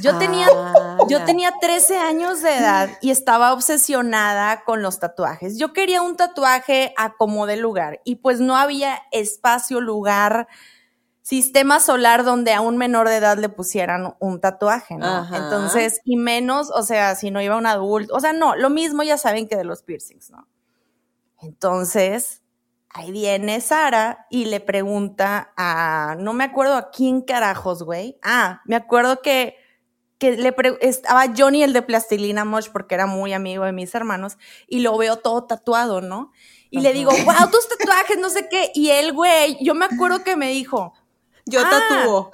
Yo tenía, Ah, yo tenía 13 años de edad y estaba obsesionada con los tatuajes. Yo quería un tatuaje a como de lugar y pues no había espacio, lugar, sistema solar donde a un menor de edad le pusieran un tatuaje, ¿no? Ajá. Entonces, y menos, o sea, si no iba un adulto, o sea, no, lo mismo ya saben que de los piercings, ¿no? Entonces, ahí viene Sara y le pregunta a, no me acuerdo a quién carajos, güey. Ah, me acuerdo que, que le estaba Johnny el de Plastilina Mosh porque era muy amigo de mis hermanos y lo veo todo tatuado, ¿no? Y le digo, wow, tus tatuajes, no sé qué. Y él, güey, yo me acuerdo que me dijo, Yo Ah. tatúo.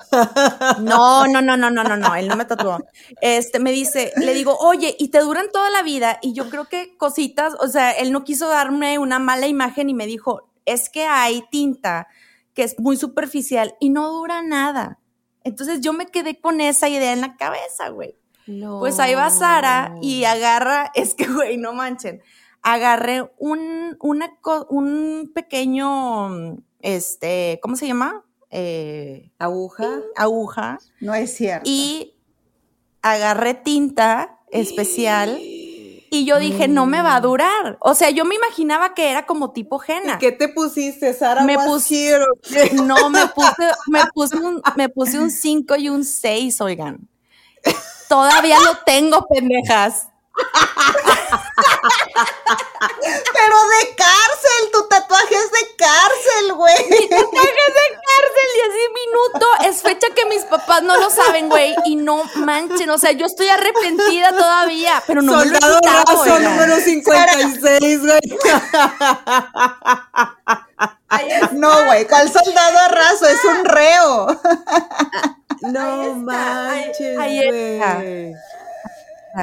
no, no, no, no, no, no, no, él no me tatuó. Este, me dice, le digo, oye, y te duran toda la vida. Y yo creo que cositas, o sea, él no quiso darme una mala imagen y me dijo, es que hay tinta que es muy superficial y no dura nada. Entonces yo me quedé con esa idea en la cabeza, güey. Pues ahí va Sara y agarra, es que, güey, no manchen, agarré un, una, un pequeño, este, ¿cómo se llama? Eh, Aguja. aguja No es cierto. y agarré tinta especial y yo dije, no me va a durar. O sea, yo me imaginaba que era como tipo henna. ¿Qué te pusiste, Sara? Me puse-. No, me puse, me puse un, me puse un 5 y un 6, oigan. Todavía lo tengo, pendejas. Pero de cárcel, tu tatuaje es de cárcel, güey. Tatuajes de cárcel y así minuto. Es fecha que mis papás no lo saben, güey. Y no manchen. O sea, yo estoy arrepentida todavía, pero no me lo he Soldado quitado, raso número 56, güey. No, güey, ¿cuál soldado raso? Es un reo. No manches, güey.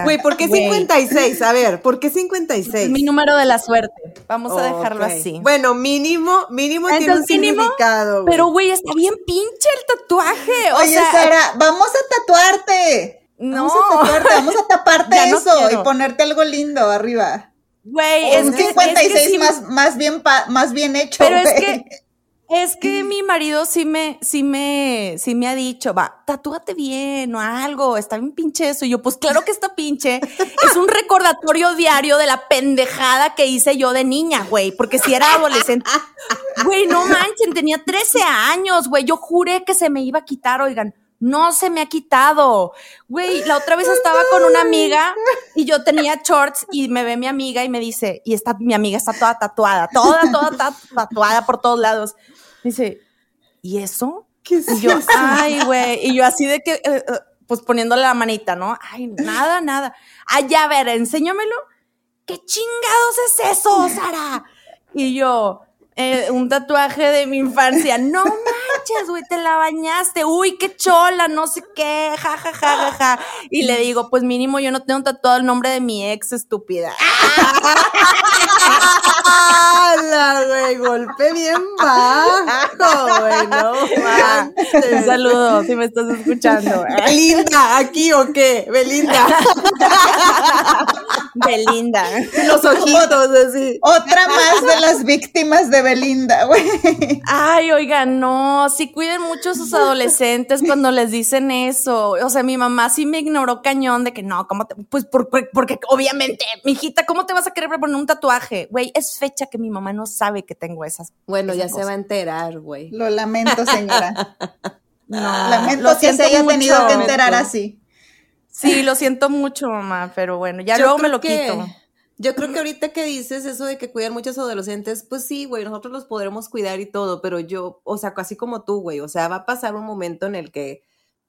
Güey, ¿por qué Güey. 56? A ver, ¿por qué 56? Mi número de la suerte. Vamos a dejarlo así. Bueno, mínimo, mínimo tiene un Entonces, mínimo, significado. Pero, güey, está bien pinche el tatuaje. O Oye, sea, Sara, vamos a tatuarte. no. Vamos a tatuarte, vamos a taparte no eso quiero. y ponerte algo lindo arriba. Güey, es un que, 56 es que sí- más, más, bien pa- más bien hecho. Pero es güey. que, es que mi marido sí me, sí me, sí me ha dicho, va, tatúate bien o algo, está bien pinche eso. Y yo, pues claro que está pinche. Es un recordatorio diario de la pendejada que hice yo de niña, güey, porque si era adolescente. Güey, no manchen, tenía 13 años, güey. Yo juré que se me iba a quitar, oigan. No se me ha quitado. Güey, la otra vez estaba con una amiga y yo tenía shorts y me ve mi amiga y me dice, y está, mi amiga está toda tatuada, toda, toda ta- tatuada por todos lados. Dice, ¿y eso? ¿Qué es Y yo, eso? ay, güey. Y yo así de que, eh, eh, pues poniéndole la manita, ¿no? Ay, nada, nada. Ay, ya, a ver, enséñamelo. ¿Qué chingados es eso, Sara? Y yo, eh, un tatuaje de mi infancia. No manches, güey, te la bañaste. Uy, qué chola, no sé qué, ja, ja, ja, ja, ja. Y le digo, pues mínimo yo no tengo tatuado el nombre de mi ex estúpida. ¡Hala, güey! Golpe bien bajo, güey, no Un saludo, si me estás escuchando. Belinda, ¿aquí o qué? Belinda. Belinda. Los ojitos así. Otra más de las víctimas de Belinda, güey. Ay, oigan, no, sí cuiden mucho a sus adolescentes cuando les dicen eso. O sea, mi mamá sí me ignoró cañón de que no, ¿cómo te? Pues por- por- porque obviamente, mijita, ¿cómo te vas a querer poner un tatuaje? Güey, es fecha que mi mamá no sabe que tengo esas. Bueno, ya se va a enterar, güey. Lo lamento, señora. No, Lamento lo que se haya tenido mucho. que enterar así. Sí, lo siento mucho, mamá, pero bueno, ya Yo luego me lo que- quito. Yo creo que ahorita que dices eso de que cuidan muchos adolescentes, pues sí, güey, nosotros los podremos cuidar y todo, pero yo, o sea, casi como tú, güey, o sea, va a pasar un momento en el que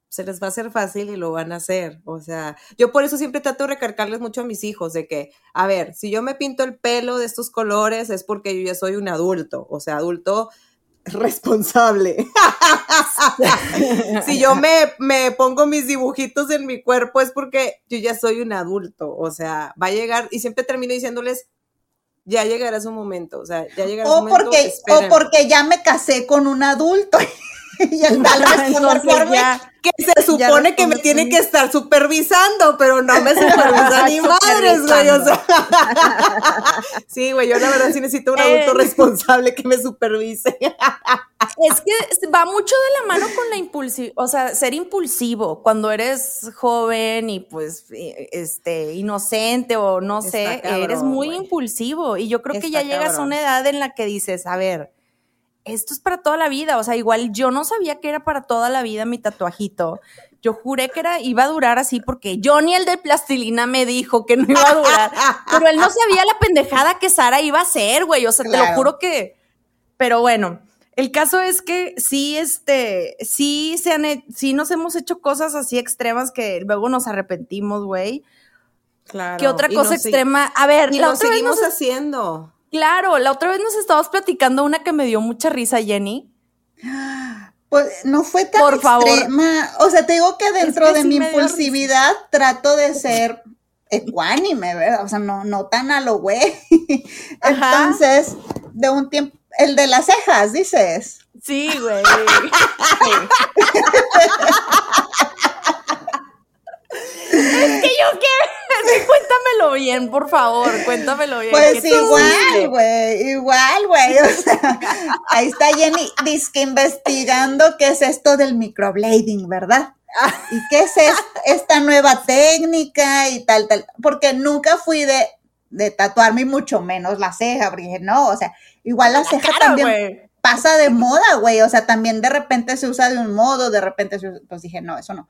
se les va a hacer fácil y lo van a hacer. O sea, yo por eso siempre trato de recargarles mucho a mis hijos de que, a ver, si yo me pinto el pelo de estos colores es porque yo ya soy un adulto, o sea, adulto responsable. si yo me, me pongo mis dibujitos en mi cuerpo es porque yo ya soy un adulto, o sea, va a llegar, y siempre termino diciéndoles, ya llegará su momento, o sea, ya llegará su momento. porque, o esperen". porque ya me casé con un adulto. y mí. ya, que se supone que me tiene que estar supervisando, pero no me supervisa ni madres, güey. O sea. sí, güey, yo la verdad sí necesito un adulto Eh. responsable que me supervise. Es que va mucho de la mano con la impulsiva, o sea, ser impulsivo cuando eres joven y pues este inocente o no sé, cabrón, eres muy impulsivo y yo creo que ya llegas a una edad en la que dices, a ver, esto es para toda la vida, o sea, igual yo no sabía que era para toda la vida mi tatuajito. Yo juré que era iba a durar así porque Johnny el de plastilina me dijo que no iba a durar, pero él no sabía la pendejada que Sara iba a hacer, güey, o sea, te lo juro que pero bueno, el caso es que sí, este, sí se han, sí nos hemos hecho cosas así extremas que luego nos arrepentimos, güey. Claro. ¿Qué otra cosa extrema? A ver, Y la lo otra vez seguimos nos- haciendo. Claro, la otra vez nos estabas platicando una que me dio mucha risa, Jenny. Pues no fue tan Por favor. extrema. O sea, te digo que dentro que de sí mi impulsividad trato de ser ecuánime, ¿verdad? O sea, no, no tan a lo güey. Entonces, de un tiempo, el de las cejas, dices. Sí, güey. es que yo quiero. cuéntamelo bien, por favor, cuéntamelo bien. Pues ¿qué te igual, güey, igual, güey. O sea, ahí está Jenny disque investigando qué es esto del microblading, ¿verdad? ¿Y qué es es- esta nueva técnica y tal, tal? Porque nunca fui de, de tatuarme y mucho menos la ceja, porque dije, no, o sea, igual la, ceja Cara, también pasa de moda, güey. O sea, también de repente se usa de un modo, de repente se usa, pues dije, no, eso no.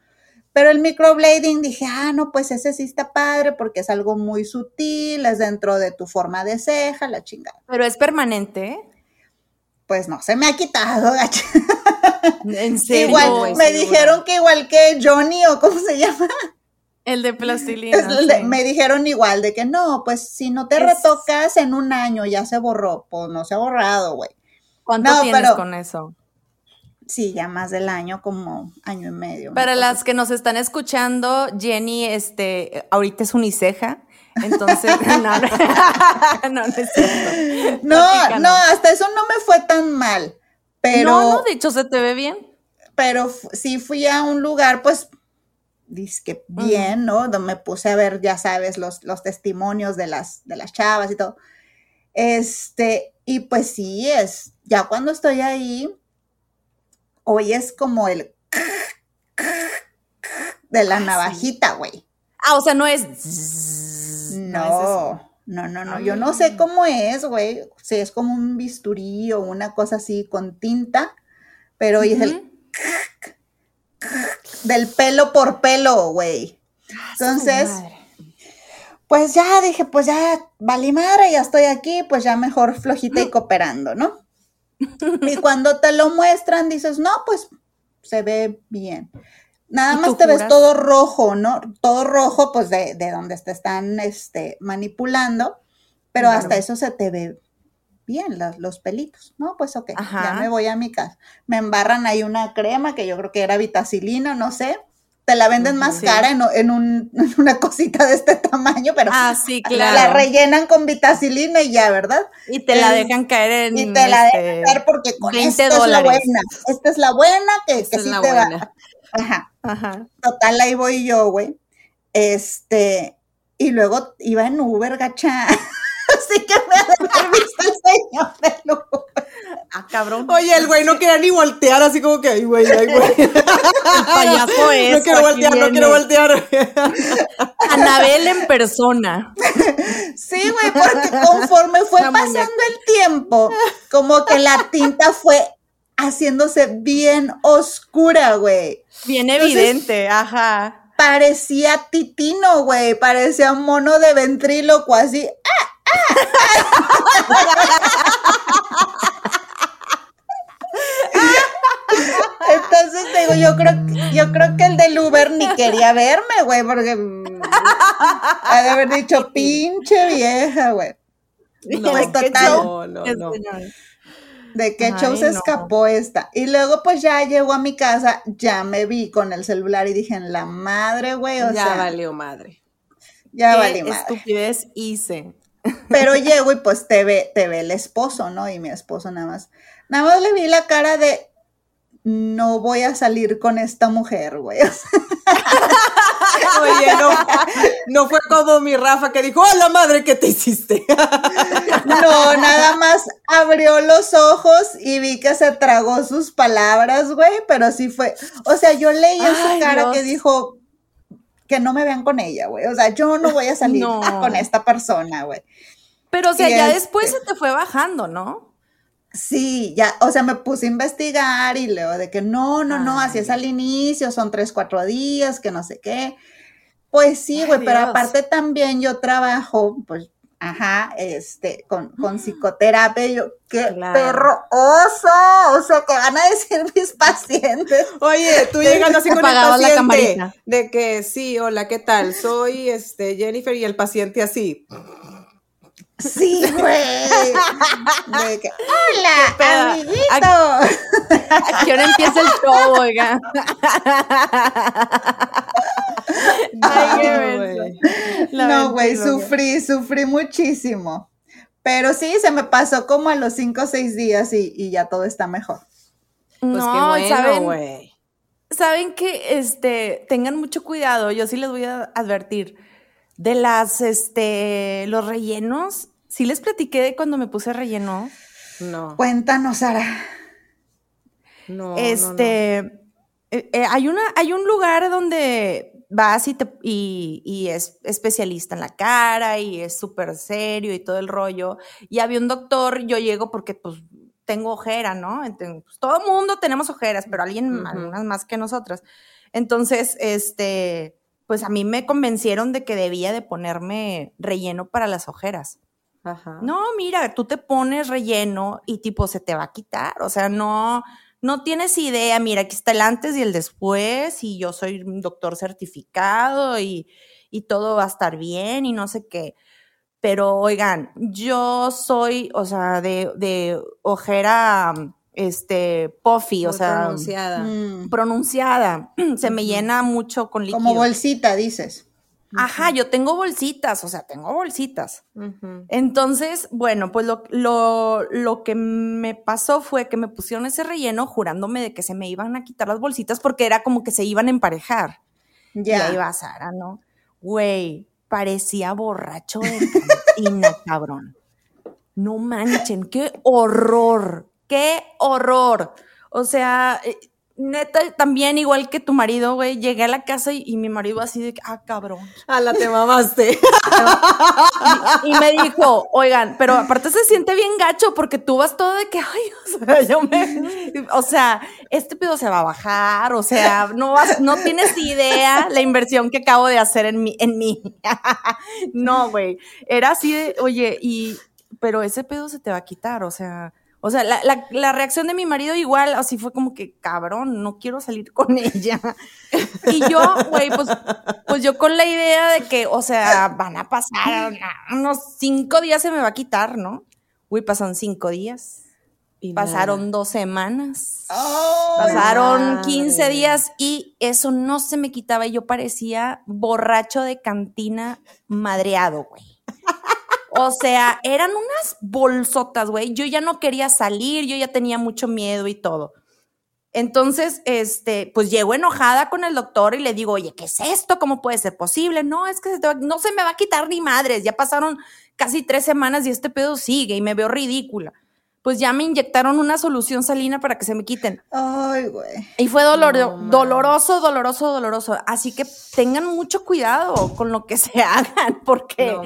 Pero el microblading dije, ah, no, pues ese sí está padre porque es algo muy sutil, es dentro de tu forma de ceja, la chingada. Pero es permanente. Pues no, se me ha quitado, gacha. En serio. Igual me segura. dijeron que igual que Johnny o cómo se llama, El de plastilina. es de- me dijeron igual de que no, pues si no te Es- retocas en un año ya se borró, pues no se ha borrado, güey. ¿Cuánto No, tienes pero- con eso? Sí, ya más del año, como año y medio. Para las que nos están escuchando, Jenny, este, ahorita es uniceja. Entonces, no, no, no, no es cierto. No, no, hasta eso no me fue tan mal. Pero, No, no, de hecho se te ve bien. pero sí fui a un lugar, pues, que bien, ¿no? Donde me puse a ver, ya sabes, los, los testimonios de las, de las chavas y todo. Este, y pues sí, es, ya cuando estoy ahí, hoy es como el de la navajita, güey. Ah, o sea, no es. No, no, no, no, Yo no sé cómo es, güey. Si es como un bisturí o una cosa así con tinta, pero hoy es el del pelo por pelo, güey. Entonces, Su madre. pues ya dije, pues ya valí madre, ya estoy aquí, pues ya mejor flojita y cooperando, ¿no? Y cuando te lo muestran, dices, no, pues se ve bien. Nada ¿Y tú más te ves todo rojo, ¿no? Todo rojo, pues de, de donde te están este, manipulando, pero Claro. hasta eso se te ve bien, los, los pelitos, ¿no? Pues ok, ya me voy a mi casa. Me embarran ahí una crema que yo creo que era vitacilina, no sé. Te la venden más Sí. cara en, en un- en una cosita de este tamaño, pero Ah, sí, la- claro. la rellenan con vitacilina y ya, ¿verdad? y te la dejan caer en. Y te la este, dejan dar porque con 20 esta es la buena. Esta es la buena que, Esta que sí la te buena. va. Ajá. Ajá. Total, ahí voy yo, güey. Este, y luego iba en Uber, gacha. Así que me ha de haber visto el señor del Uber. Ah, cabrón. Oye, el güey no quería ni voltear, así como que, ay, güey, ay, güey. El payaso es. No quiero voltear, no quiero voltear. Anabel en persona. Sí, güey, porque conforme fue La pasando muñeca. el tiempo, como que la tinta fue haciéndose bien oscura, güey. Bien Entonces- evidente, ajá. Parecía titino, güey, parecía un mono de ventríloco, así. Entonces te digo, yo creo, que- yo creo que el del Uber ni quería verme, güey, porque mm, ha de haber dicho pinche vieja, güey. No, Pues ¿Qué total. show? no, no, no. ¿De qué show Ay, se no. escapó esta? Y luego pues ya llegó a mi casa, ya me vi con el celular y dije, en la madre, güey, o ya sea, valió madre. ya Qué valí madre. estupidez hice. Pero llego y pues te ve, te ve el esposo, ¿no? Y mi esposo nada más, nada más le vi la cara de, no voy a salir con esta mujer, güey. Oye, no, no fue como mi Rafa que dijo, ¡a la madre que te hiciste! No, nada más abrió los ojos y vi que se tragó sus palabras, güey, pero sí fue, o sea, yo leí en su cara Dios. que dijo que no me vean con ella, güey, o sea, yo no voy a salir No. con esta persona, güey. Pero, o sea, Y ya este- después se te fue bajando, ¿no? Sí, ya, o sea, me puse a investigar y leo de que no, no, no, así es al inicio, son tres, cuatro días, que no sé qué. Pues sí, güey, pero aparte también yo trabajo, pues, ajá, este, con, con psicoterapia, y yo, qué Claro. perro oso, o sea, ¿qué van a decir mis pacientes? Oye, tú llegando así con el la camarita. de que sí, hola, ¿qué tal? Soy este Jennifer y el paciente así. Sí, güey. Que, Hola, amiguito. ¿A qué hora empieza el show, oiga? No, güey. No, sufrí, sufrí muchísimo. Pero sí, se me pasó como a los cinco o seis días y, y ya todo está mejor. Pues no, qué bueno, ¿saben? güey. Saben que este tengan mucho cuidado, yo sí les voy a advertir. De las este los rellenos, sí les platiqué de cuando me puse relleno. No, Cuéntanos, Sara. no, no, este eh, eh, hay una hay un lugar donde vas y te y, y es especialista en la cara y es súper serio y todo el rollo. Y había un doctor, yo llego porque pues tengo ojera, ¿no? Pues, todo el mundo tenemos ojeras, pero alguien, algunas más que nosotras. Entonces, este, pues a mí me convencieron de que debía de ponerme relleno para las ojeras. no. Ajá. No, mira, tú te pones relleno y tipo se te va a quitar, o sea, no, no tienes idea, mira, aquí está el antes y el después y yo soy un doctor certificado y, y todo va a estar bien y no sé qué. Pero oigan, yo soy, o sea, de, de ojera, este, puffy, o sea, pronunciada. Mm, pronunciada. Se me llena mucho con líquido. como bolsita, dices. Ajá, yo tengo bolsitas, o sea, tengo bolsitas. Entonces, bueno, pues lo, lo, lo que me pasó fue que me pusieron ese relleno jurándome de que se me iban a quitar las bolsitas porque era como que se iban a emparejar. Y Ya. ahí va Sara, ¿no? Güey, parecía borracho de cantina, cabrón. No manchen, qué horror, qué horror. O sea, eh, neta, también igual que tu marido, güey, llegué a la casa y, y mi marido así de, que, ah, cabrón. A la te mamaste. Y me dijo, oigan, pero aparte se siente bien gacho porque tú vas todo de que, ay, o sea, yo me, o sea, este pedo se va a bajar, o sea, no vas, no tienes idea la inversión que acabo de hacer en mí, en mí. No, güey, era así de, oye, y, pero ese pedo se te va a quitar, o sea, o sea, la, la- la reacción de mi marido igual, así fue como que, cabrón, no quiero salir con ella. Y yo, güey, pues, pues yo con la idea de que, o sea, van a pasar unos cinco días se me va a quitar, ¿no? Güey, pasaron cinco días. Y Pasaron nada. dos semanas. Oh, Pasaron madre. 15 días y eso no se me quitaba y yo parecía borracho de cantina madreado, güey. O sea, eran unas bolsotas, güey. Yo ya no quería salir, yo ya tenía mucho miedo y todo. Entonces, este, pues llego enojada con el doctor y le digo, oye, ¿qué es esto? ¿Cómo puede ser posible? No, es que se te va- no se me va a quitar ni madres. Ya pasaron casi tres semanas y este pedo sigue y me veo ridícula. Pues ya me inyectaron una solución salina para que se me quiten. Ay, güey. Y fue dolor- No doloroso, doloroso, doloroso. Así que tengan mucho cuidado con lo que se hagan, porque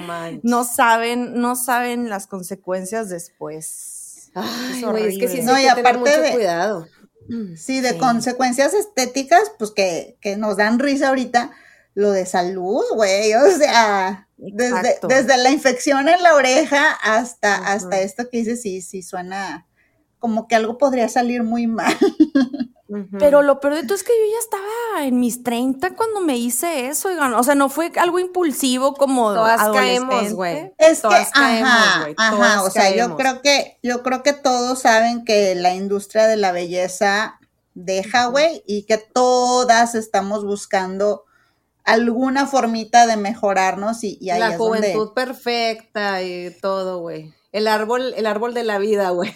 No saben, no saben las consecuencias después. Ay, güey, es que sí, horrible. sí No, hay y que tener aparte mucho de- cuidado. Sí, de Sí. consecuencias estéticas, pues que, que nos dan risa ahorita, lo de salud, güey, o sea, desde, desde la infección en la oreja hasta, hasta esto que dices, sí, sí, suena como que algo podría salir muy mal. Pero lo peor de todo es que yo ya estaba en mis 30 cuando me hice eso, oigan. O sea, no fue algo impulsivo como Todas adolescente. caemos, güey. Es que, caemos, ajá, güey, ajá, todas o sea, yo creo que, yo creo que todos saben que la industria de la belleza deja, güey, y que todas estamos buscando alguna formita de mejorarnos y, y ahí La es donde- juventud perfecta y todo, güey. El árbol, el árbol de la vida, güey.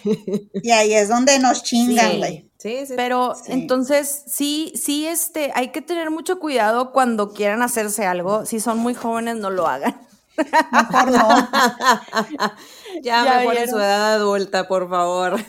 y ahí es donde nos chingan, Sí, güey. Sí, sí. Pero Sí. entonces sí, sí, este, hay que tener mucho cuidado cuando quieran hacerse algo. Si son muy jóvenes, no lo hagan. Mejor no. ya, Ya mejor en su edad adulta, por favor.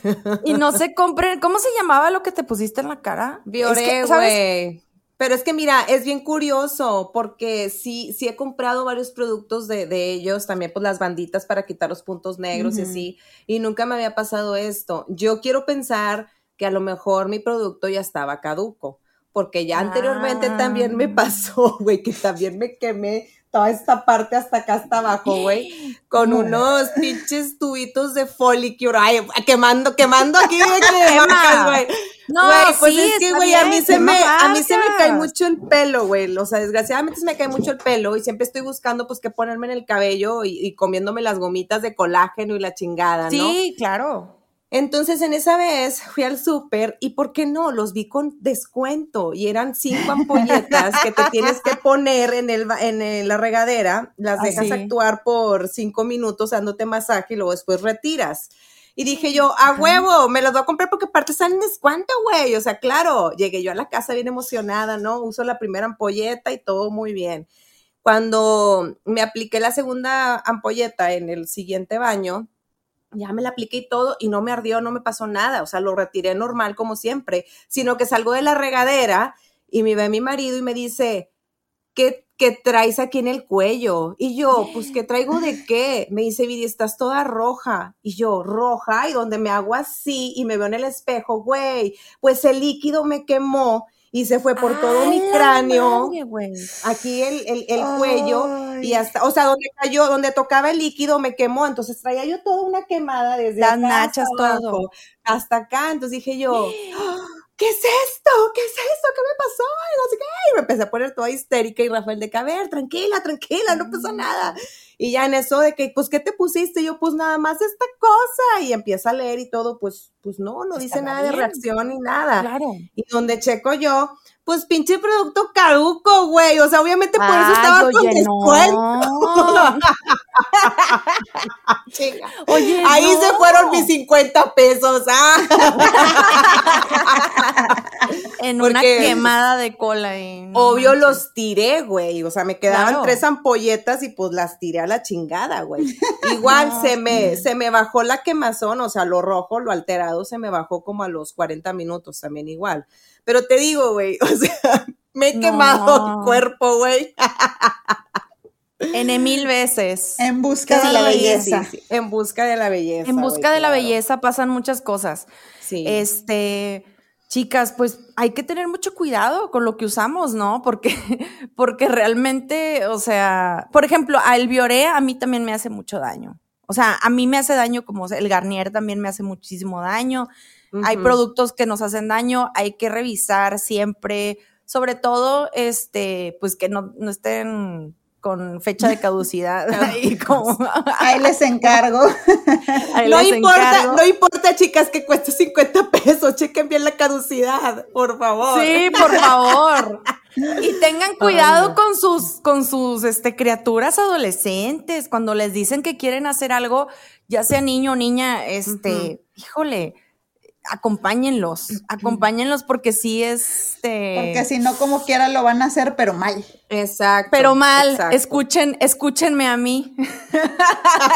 Y no se compren. ¿Cómo se llamaba lo que te pusiste en la cara? Es Bioré, que, ¿sabes? güey. Pero es que mira, es bien curioso porque sí, sí he comprado varios productos de, de ellos, también pues las banditas para quitar los puntos negros y así, y nunca me había pasado esto. Yo quiero pensar que a lo mejor mi producto ya estaba caduco, porque ya anteriormente también me Ah. pasó, güey, que también me quemé toda esta parte hasta acá, hasta abajo, güey, con No. unos pinches tubitos de folicure, ay, quemando, quemando aquí güey. No, Güey, pues sí, es que, güey, a mí se me, a mí se me cae mucho el pelo, güey. O sea, desgraciadamente se me cae mucho el pelo y siempre estoy buscando, pues, qué ponerme en el cabello y, y comiéndome las gomitas de colágeno y la chingada, ¿no? Sí, claro. Entonces, en esa vez fui al súper y, ¿por qué no? Los vi con descuento y eran cinco ampolletas que te tienes que poner en, el, en el- la regadera, las Ah, dejas actuar por cinco minutos dándote masaje y luego después retiras. Y dije yo, a huevo, me las voy a comprar porque aparte están en descuento, güey. O sea, claro, llegué yo a la casa bien emocionada, ¿no? Uso la primera ampolleta y todo muy bien. Cuando me apliqué la segunda ampolleta en el siguiente baño, ya me la apliqué y todo y no me ardió, no me pasó nada, o sea, lo retiré normal como siempre, sino que salgo de la regadera y me ve mi marido y me dice, ¿qué, qué traes aquí en el cuello? Y yo, pues, ¿qué traigo de qué? Me dice, Vidi, estás toda roja. Y yo, roja, y donde me hago así y me veo en el espejo, güey, pues el líquido me quemó y se fue por todo mi ¡A la cráneo madre, aquí el, el, el cuello y hasta, o sea, donde cayó, donde tocaba el líquido me quemó, entonces traía yo toda una quemada desde Las nachas, hasta todo. abajo, hasta acá, entonces dije yo, "Ah, ¿qué es esto? ¿Qué es esto? ¿Qué me pasó? Y no sé qué, y me empecé a poner toda histérica y Rafael de ver, tranquila, tranquila, no pasó nada. Y ya en eso de que, pues, ¿qué te pusiste? Yo, pues, nada más esta cosa, y empieza a leer y todo, pues, pues, no, no dice Estaba nada de reacción ni nada. Claro. Y donde checo yo, pues pinche producto caduco, güey. O sea, obviamente por eso Ay, estaba con oye, descuento. no. Chinga. Oye, Ahí no. se fueron mis 50 pesos. Ah. En una Porque- quemada de cola. Obvio los tiré, güey. O sea, me quedaban Claro. tres ampolletas y pues las tiré a la chingada, güey. Igual No, se me, se me bajó la quemazón, o sea, lo rojo, lo alterado, se me bajó como a los 40 minutos también igual. Pero te digo, güey, o sea, me he No. quemado el cuerpo, güey. N mil veces. En busca de la belleza. sí, sí, En busca de la belleza. En busca de la belleza pasan muchas cosas. Sí. Este, chicas, pues hay que tener mucho cuidado con lo que usamos, ¿no? Porque, porque realmente, o sea, por ejemplo, el Bioré a mí también me hace mucho daño. O sea, a mí me hace daño como el Garnier también me hace muchísimo daño. Hay productos que nos hacen daño, hay que revisar siempre, sobre todo, este, pues que no, no estén con fecha de caducidad. ahí como, Ahí les encargo. ahí No les importa, encargo. no importa, chicas, que cueste 50 pesos. Chequen bien la caducidad, por favor. Sí, por favor. Y tengan cuidado con sus, con sus este, criaturas adolescentes. Cuando les dicen que quieren hacer algo, ya sea niño o niña, este, híjole, acompáñenlos, acompáñenlos porque sí, este. Porque si no, como quiera lo van a hacer, pero mal. Exacto. Pero mal, exacto. escuchen, escúchenme a mí.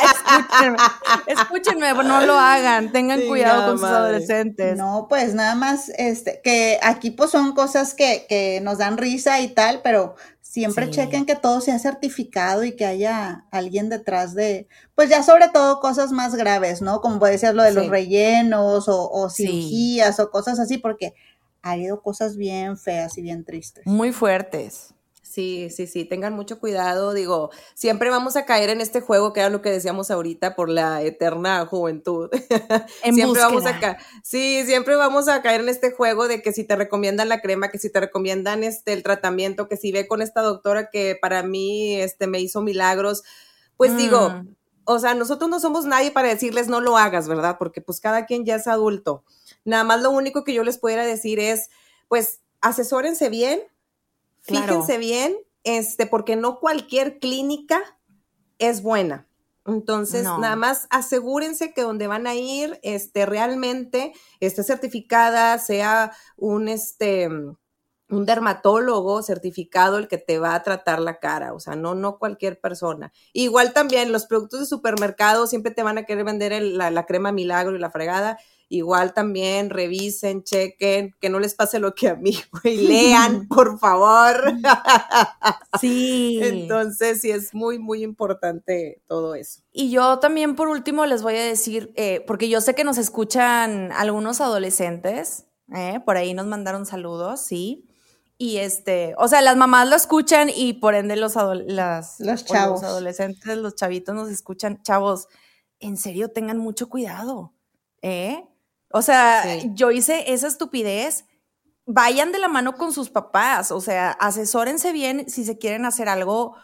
escúchenme, escúchenme, no lo hagan, tengan cuidado con sus adolescentes. No, pues nada más, este, que aquí pues son cosas que, que nos dan risa y tal, pero siempre Sí. chequen que todo sea certificado y que haya alguien detrás de, pues ya sobre todo cosas más graves, ¿no? Como puede ser lo de los rellenos o, o Sí. cirugías o cosas así, porque ha habido cosas bien feas y bien tristes. Muy fuertes. Sí, sí, sí, tengan mucho cuidado. Digo, siempre vamos a caer en este juego que era lo que decíamos ahorita por la eterna juventud. En siempre vamos a búsqueda. ca- sí, siempre vamos a caer en este juego de que si te recomiendan la crema, que si te recomiendan este el tratamiento, que si ve con esta doctora que para mí este me hizo milagros, pues digo, Mm. o sea, nosotros no somos nadie para decirles no lo hagas, ¿verdad? Porque pues cada quien ya es adulto. Nada más lo único que yo les pudiera decir es, pues asesórense bien, Claro. fíjense bien, este, porque no cualquier clínica es buena. Entonces, No. nada más asegúrense que donde van a ir, este, realmente esté certificada, sea un, este, un dermatólogo certificado el que te va a tratar la cara, o sea, no, no cualquier persona. Igual también los productos de supermercado siempre te van a querer vender el- la, la crema milagro y la fregada. Igual también revisen, chequen, que no les pase lo que a mí, güey. Lean, por favor. Sí. Entonces, sí es muy, muy importante todo eso. Y yo también por último les voy a decir, eh, porque yo sé que nos escuchan algunos adolescentes, eh, por ahí nos mandaron saludos, sí. Y este, o sea, las mamás lo escuchan y por ende los, las, Los chavos. adolescentes, los chavitos nos escuchan. Chavos, en serio, tengan mucho cuidado, ¿eh? O sea, Sí. yo hice esa estupidez. Vayan de la mano con sus papás, o sea, asesórense bien si se quieren hacer algo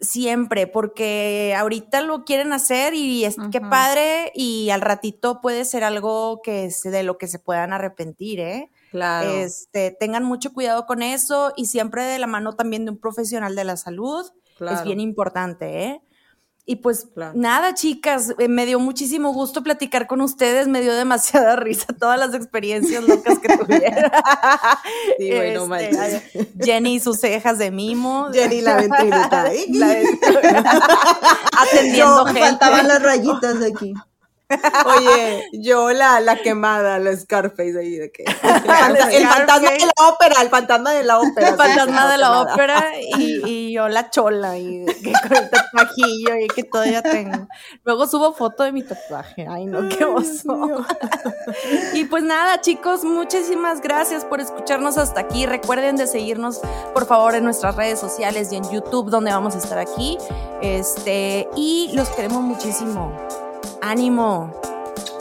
siempre, porque ahorita lo quieren hacer y es qué Ujú. padre y al ratito puede ser algo que es de lo que se puedan arrepentir, ¿eh? Claro. Este, tengan mucho cuidado con eso y siempre de la mano también de un profesional de la salud. Es Claro. bien importante, ¿eh? Y pues Claro. nada, chicas, eh, me dio muchísimo gusto platicar con ustedes, me dio demasiada risa todas las experiencias locas que tuvieron. Sí, güey, no Este. Jenny y sus cejas de mimo. Jenny la ventriloquita. La- Atendiendo gente. faltaban las rayitas aquí. Oye, yo la, la quemada, la Scarface ahí de que. El fantasma de la ópera, el fantasma de la ópera. el fantasma de la ópera y, y yo la chola y que con el tatuajillo y que todavía tengo. Luego subo foto de mi tatuaje. Ay, no, qué oso. y pues nada, chicos, muchísimas gracias por escucharnos hasta aquí. Recuerden de seguirnos, por favor, en nuestras redes sociales y en YouTube, donde vamos a estar aquí. Este, y los queremos muchísimo. Ánimo.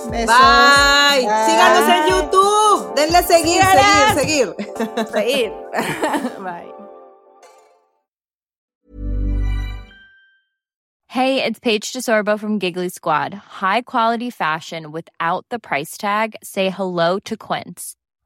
Besos. Bye. Bye. Síganos en YouTube. Denle a seguir, Síganos. seguir, seguir. Reír. Bye. Hey, it's Paige DeSorbo from Giggly Squad. High quality fashion without the price tag. Say hello to Quince.